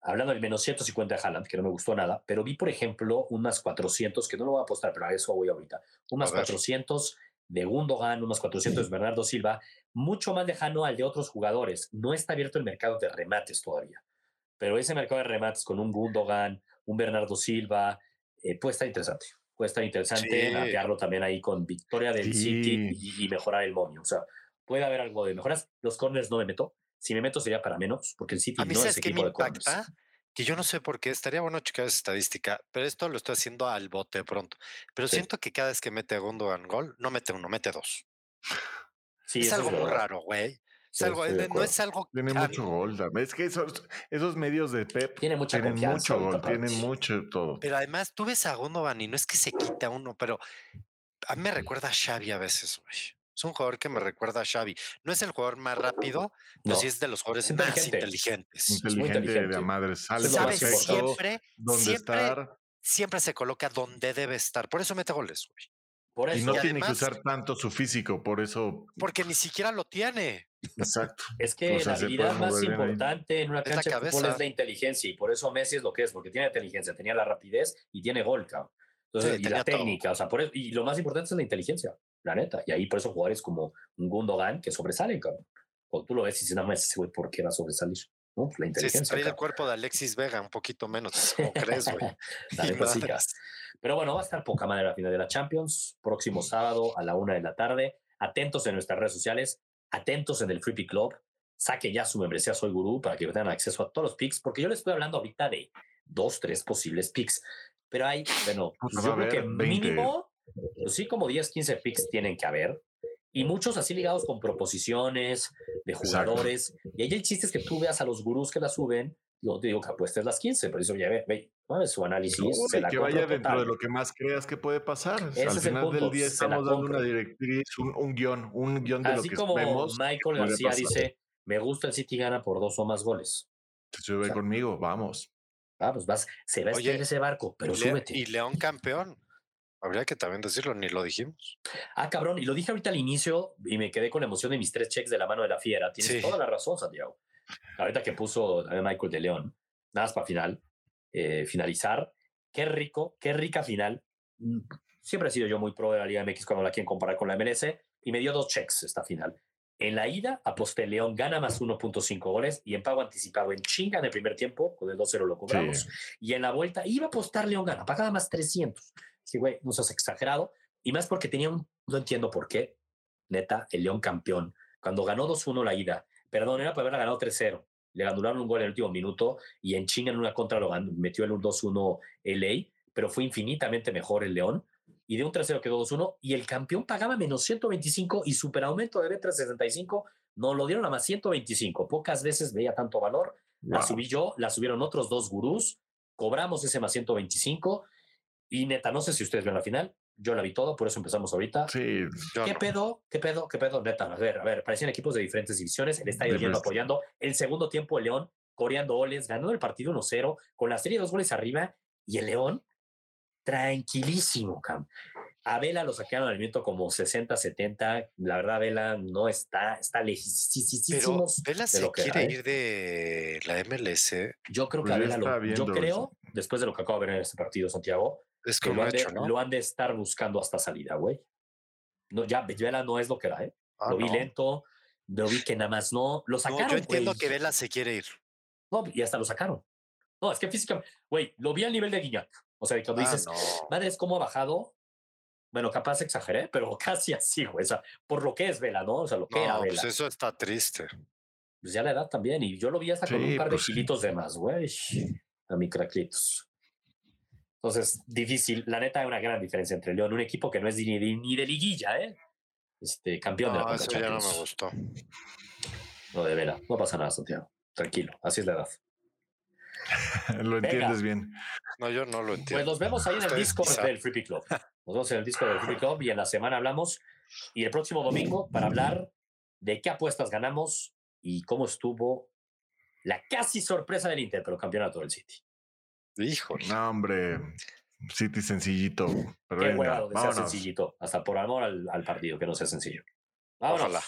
hablando del menos 150 de Haaland, que no me gustó nada, pero vi, por ejemplo, unas 400, que no lo voy a apostar, pero a eso voy ahorita, unas A ver. 400 de Gundogan, unos 400 de Bernardo Silva, mucho más lejano al de otros jugadores. No está abierto el mercado de remates todavía. pero ese mercado de remates con un Gundogan, un Bernardo Silva, eh, puede estar interesante. Puede estar interesante Sí. mapearlo también ahí con victoria del City y, y mejorar el momio. O sea, puede haber algo de mejoras. Los corners no me meto. Si me meto sería para menos, porque el City A mí, no ¿sabes es qué me equipo de corners. impacta? Que yo no sé por qué, estaría bueno checar esa estadística, pero esto lo estoy haciendo al bote pronto. Pero Sí. siento que cada vez que mete a Gundogan gol, no mete uno, mete dos. Sí, es algo muy raro, güey. Sí, algo, de no es algo Tiene mucho gol. también. Es que esos, esos medios de Pep Tiene mucha tienen confianza. mucho gol, tienen mucho todo. Pero además, tú ves a Gundogan y no es que se quita uno, pero a mí me recuerda a Xavi a veces, güey. Es un jugador que me recuerda a Xavi. No es el jugador más rápido, pero No. sí es de los jugadores Es más inteligente. inteligentes. Inteligente, de inteligente. a madre. Sale Sabe siempre, dónde siempre, estar. siempre se coloca donde debe estar. Por eso mete goles, güey. Por Y eso no Y tiene que además- usar tanto su físico, por eso. Porque ni siquiera lo tiene. Exacto. es que o sea, la habilidad más importante en una cancha de fútbol es la inteligencia y por eso Messi es lo que es, porque tiene inteligencia, tenía la rapidez y tiene gol, cabrón. Entonces, Sí, y la tenía todo. técnica, o sea, por eso- y lo más importante es la inteligencia, la neta. Y ahí por eso jugadores como un Gundogan que sobresalen, cabrón. O tú lo ves y dices, no, mames, ese güey, ¿por qué va a sobresalir? No, pues la Sí, inteligencia. trae el cuerpo de Alexis Vega, un poquito menos. ¿Cómo crees, güey? Sí. Pero bueno, va a estar poca madre la final de la Champions, próximo sábado a la una de la tarde. Atentos en nuestras redes sociales, atentos en el Free Pick Club. Saquen ya su membresía Soy Gurú para que tengan acceso a todos los picks, porque yo les estoy hablando ahorita de dos, tres posibles picks. Pero hay, bueno, pues yo creo que haber 20. mínimo, pues sí, como 10, 15 picks tienen que haber. Y muchos así ligados con proposiciones de Exacto. jugadores. Y ahí el chiste es que tú veas a los gurús que la suben. Yo te digo que apuestes las 15, pero eso ya ve, ve, ¿no? su análisis. No, se y la que vaya dentro de lo que más creas que puede pasar. Ese Al es el final punto, del día estamos dando una directriz, un, un guion, un guion de lo Así que como vemos. Michael García pasar. dice, me gusta el City gana por dos o más goles. Se sube o sea, conmigo, vamos. Ah, pues vas, se va a Oye, estrellar ese barco, pero Y súbete. y León campeón. Habría que también decirlo, ni lo dijimos. Ah, cabrón, y lo dije ahorita al inicio y me quedé con la emoción de mis tres checks de la mano de la fiera. Tienes Sí. toda la razón, Santiago. Ahorita que puso también Michael de León, nada más para final, eh, finalizar. Qué rico, qué rica final. Mm, Siempre he sido yo muy pro de la Liga MX cuando la quieren comparar con la MLS y me dio dos checks esta final. En la ida aposté León gana más 1.5 goles y en pago anticipado en chinga en el primer tiempo, con el 2-0 lo cobramos. Y en la vuelta iba a apostar León gana, pagaba más 300. Sí, güey, no seas exagerado. Y más porque tenía un, no entiendo por qué, neta, el León campeón. Cuando ganó 2-1 la ida, perdón, era para haberla ganado 3-0. Le anularon un gol en el último minuto y en chinga en una contra lo ganó, metió el 2-1 LA, pero fue infinitamente mejor el León. Y de un 3-0 quedó 2-1 y el campeón pagaba menos 125 y super aumento de B365 nos lo dieron a más 125. Pocas veces veía tanto valor. La subí yo, la subieron otros dos gurús, cobramos ese más 125 y neta, no sé si ustedes ven la final, yo la vi todo, por eso empezamos ahorita. Sí, ¿Qué no. pedo? ¿Qué pedo? ¿Qué pedo? Neta, a ver, a ver, parecían equipos de diferentes divisiones, el estadio lleno apoyando, el segundo tiempo el León coreando goles, ganando el partido 1-0, con la serie de dos goles arriba y el León tranquilísimo, cam. A Vela lo sacaron al minuto como 60, 70. La verdad, Vela no está, está Pero lejísimos Vela se lo que quiere era, ir de la MLS. Yo creo que Pues a ya Vela lo- yo creo, después de lo que acabo de ver en este partido, Santiago, Es que lo han, de, hecho, ¿no? lo han de estar buscando hasta salida, güey. No, ya, Vela no es lo que era, ¿eh? Ah, lo vi no. lento, lo vi que nada más no. Lo No, sacaron. yo entiendo güey. que Vela se quiere ir. No, y hasta lo sacaron. No, es que físicamente, güey, lo vi al nivel de Guiñac. O sea, cuando Ah, dices, no. madre, es cómo ha bajado. Bueno, capaz exageré, pero casi así, güey. O sea, por lo que es Vela, ¿no? O sea, lo que era No, Vela. pues eso está triste. Pues ya la edad también. Y yo lo vi hasta con un Sí, par pues de sí. kilitos de más, güey. A mi cracklitos. Entonces, difícil. La neta, hay una gran diferencia entre León, un equipo que no es ni de, ni de liguilla, ¿eh? Este, campeón de la eso ya no me gustó. No, de Vela. No pasa nada, Santiago. Tranquilo. Así es la edad. lo entiendes bien. No, yo no lo Pues entiendo. nos vemos ahí en el Discord del Free Pick Club. Nos vemos en el Discord del Free Pick Club y en la semana hablamos. Y el próximo domingo para hablar de qué apuestas ganamos y cómo estuvo la casi sorpresa del Inter, pero campeonato del City. Híjole. No, hombre. City sencillito. Pero Qué venga, hueva donde sea vámonos. sencillito. Hasta por amor al, al partido, que no sea sencillo. Vámonos. Ojalá.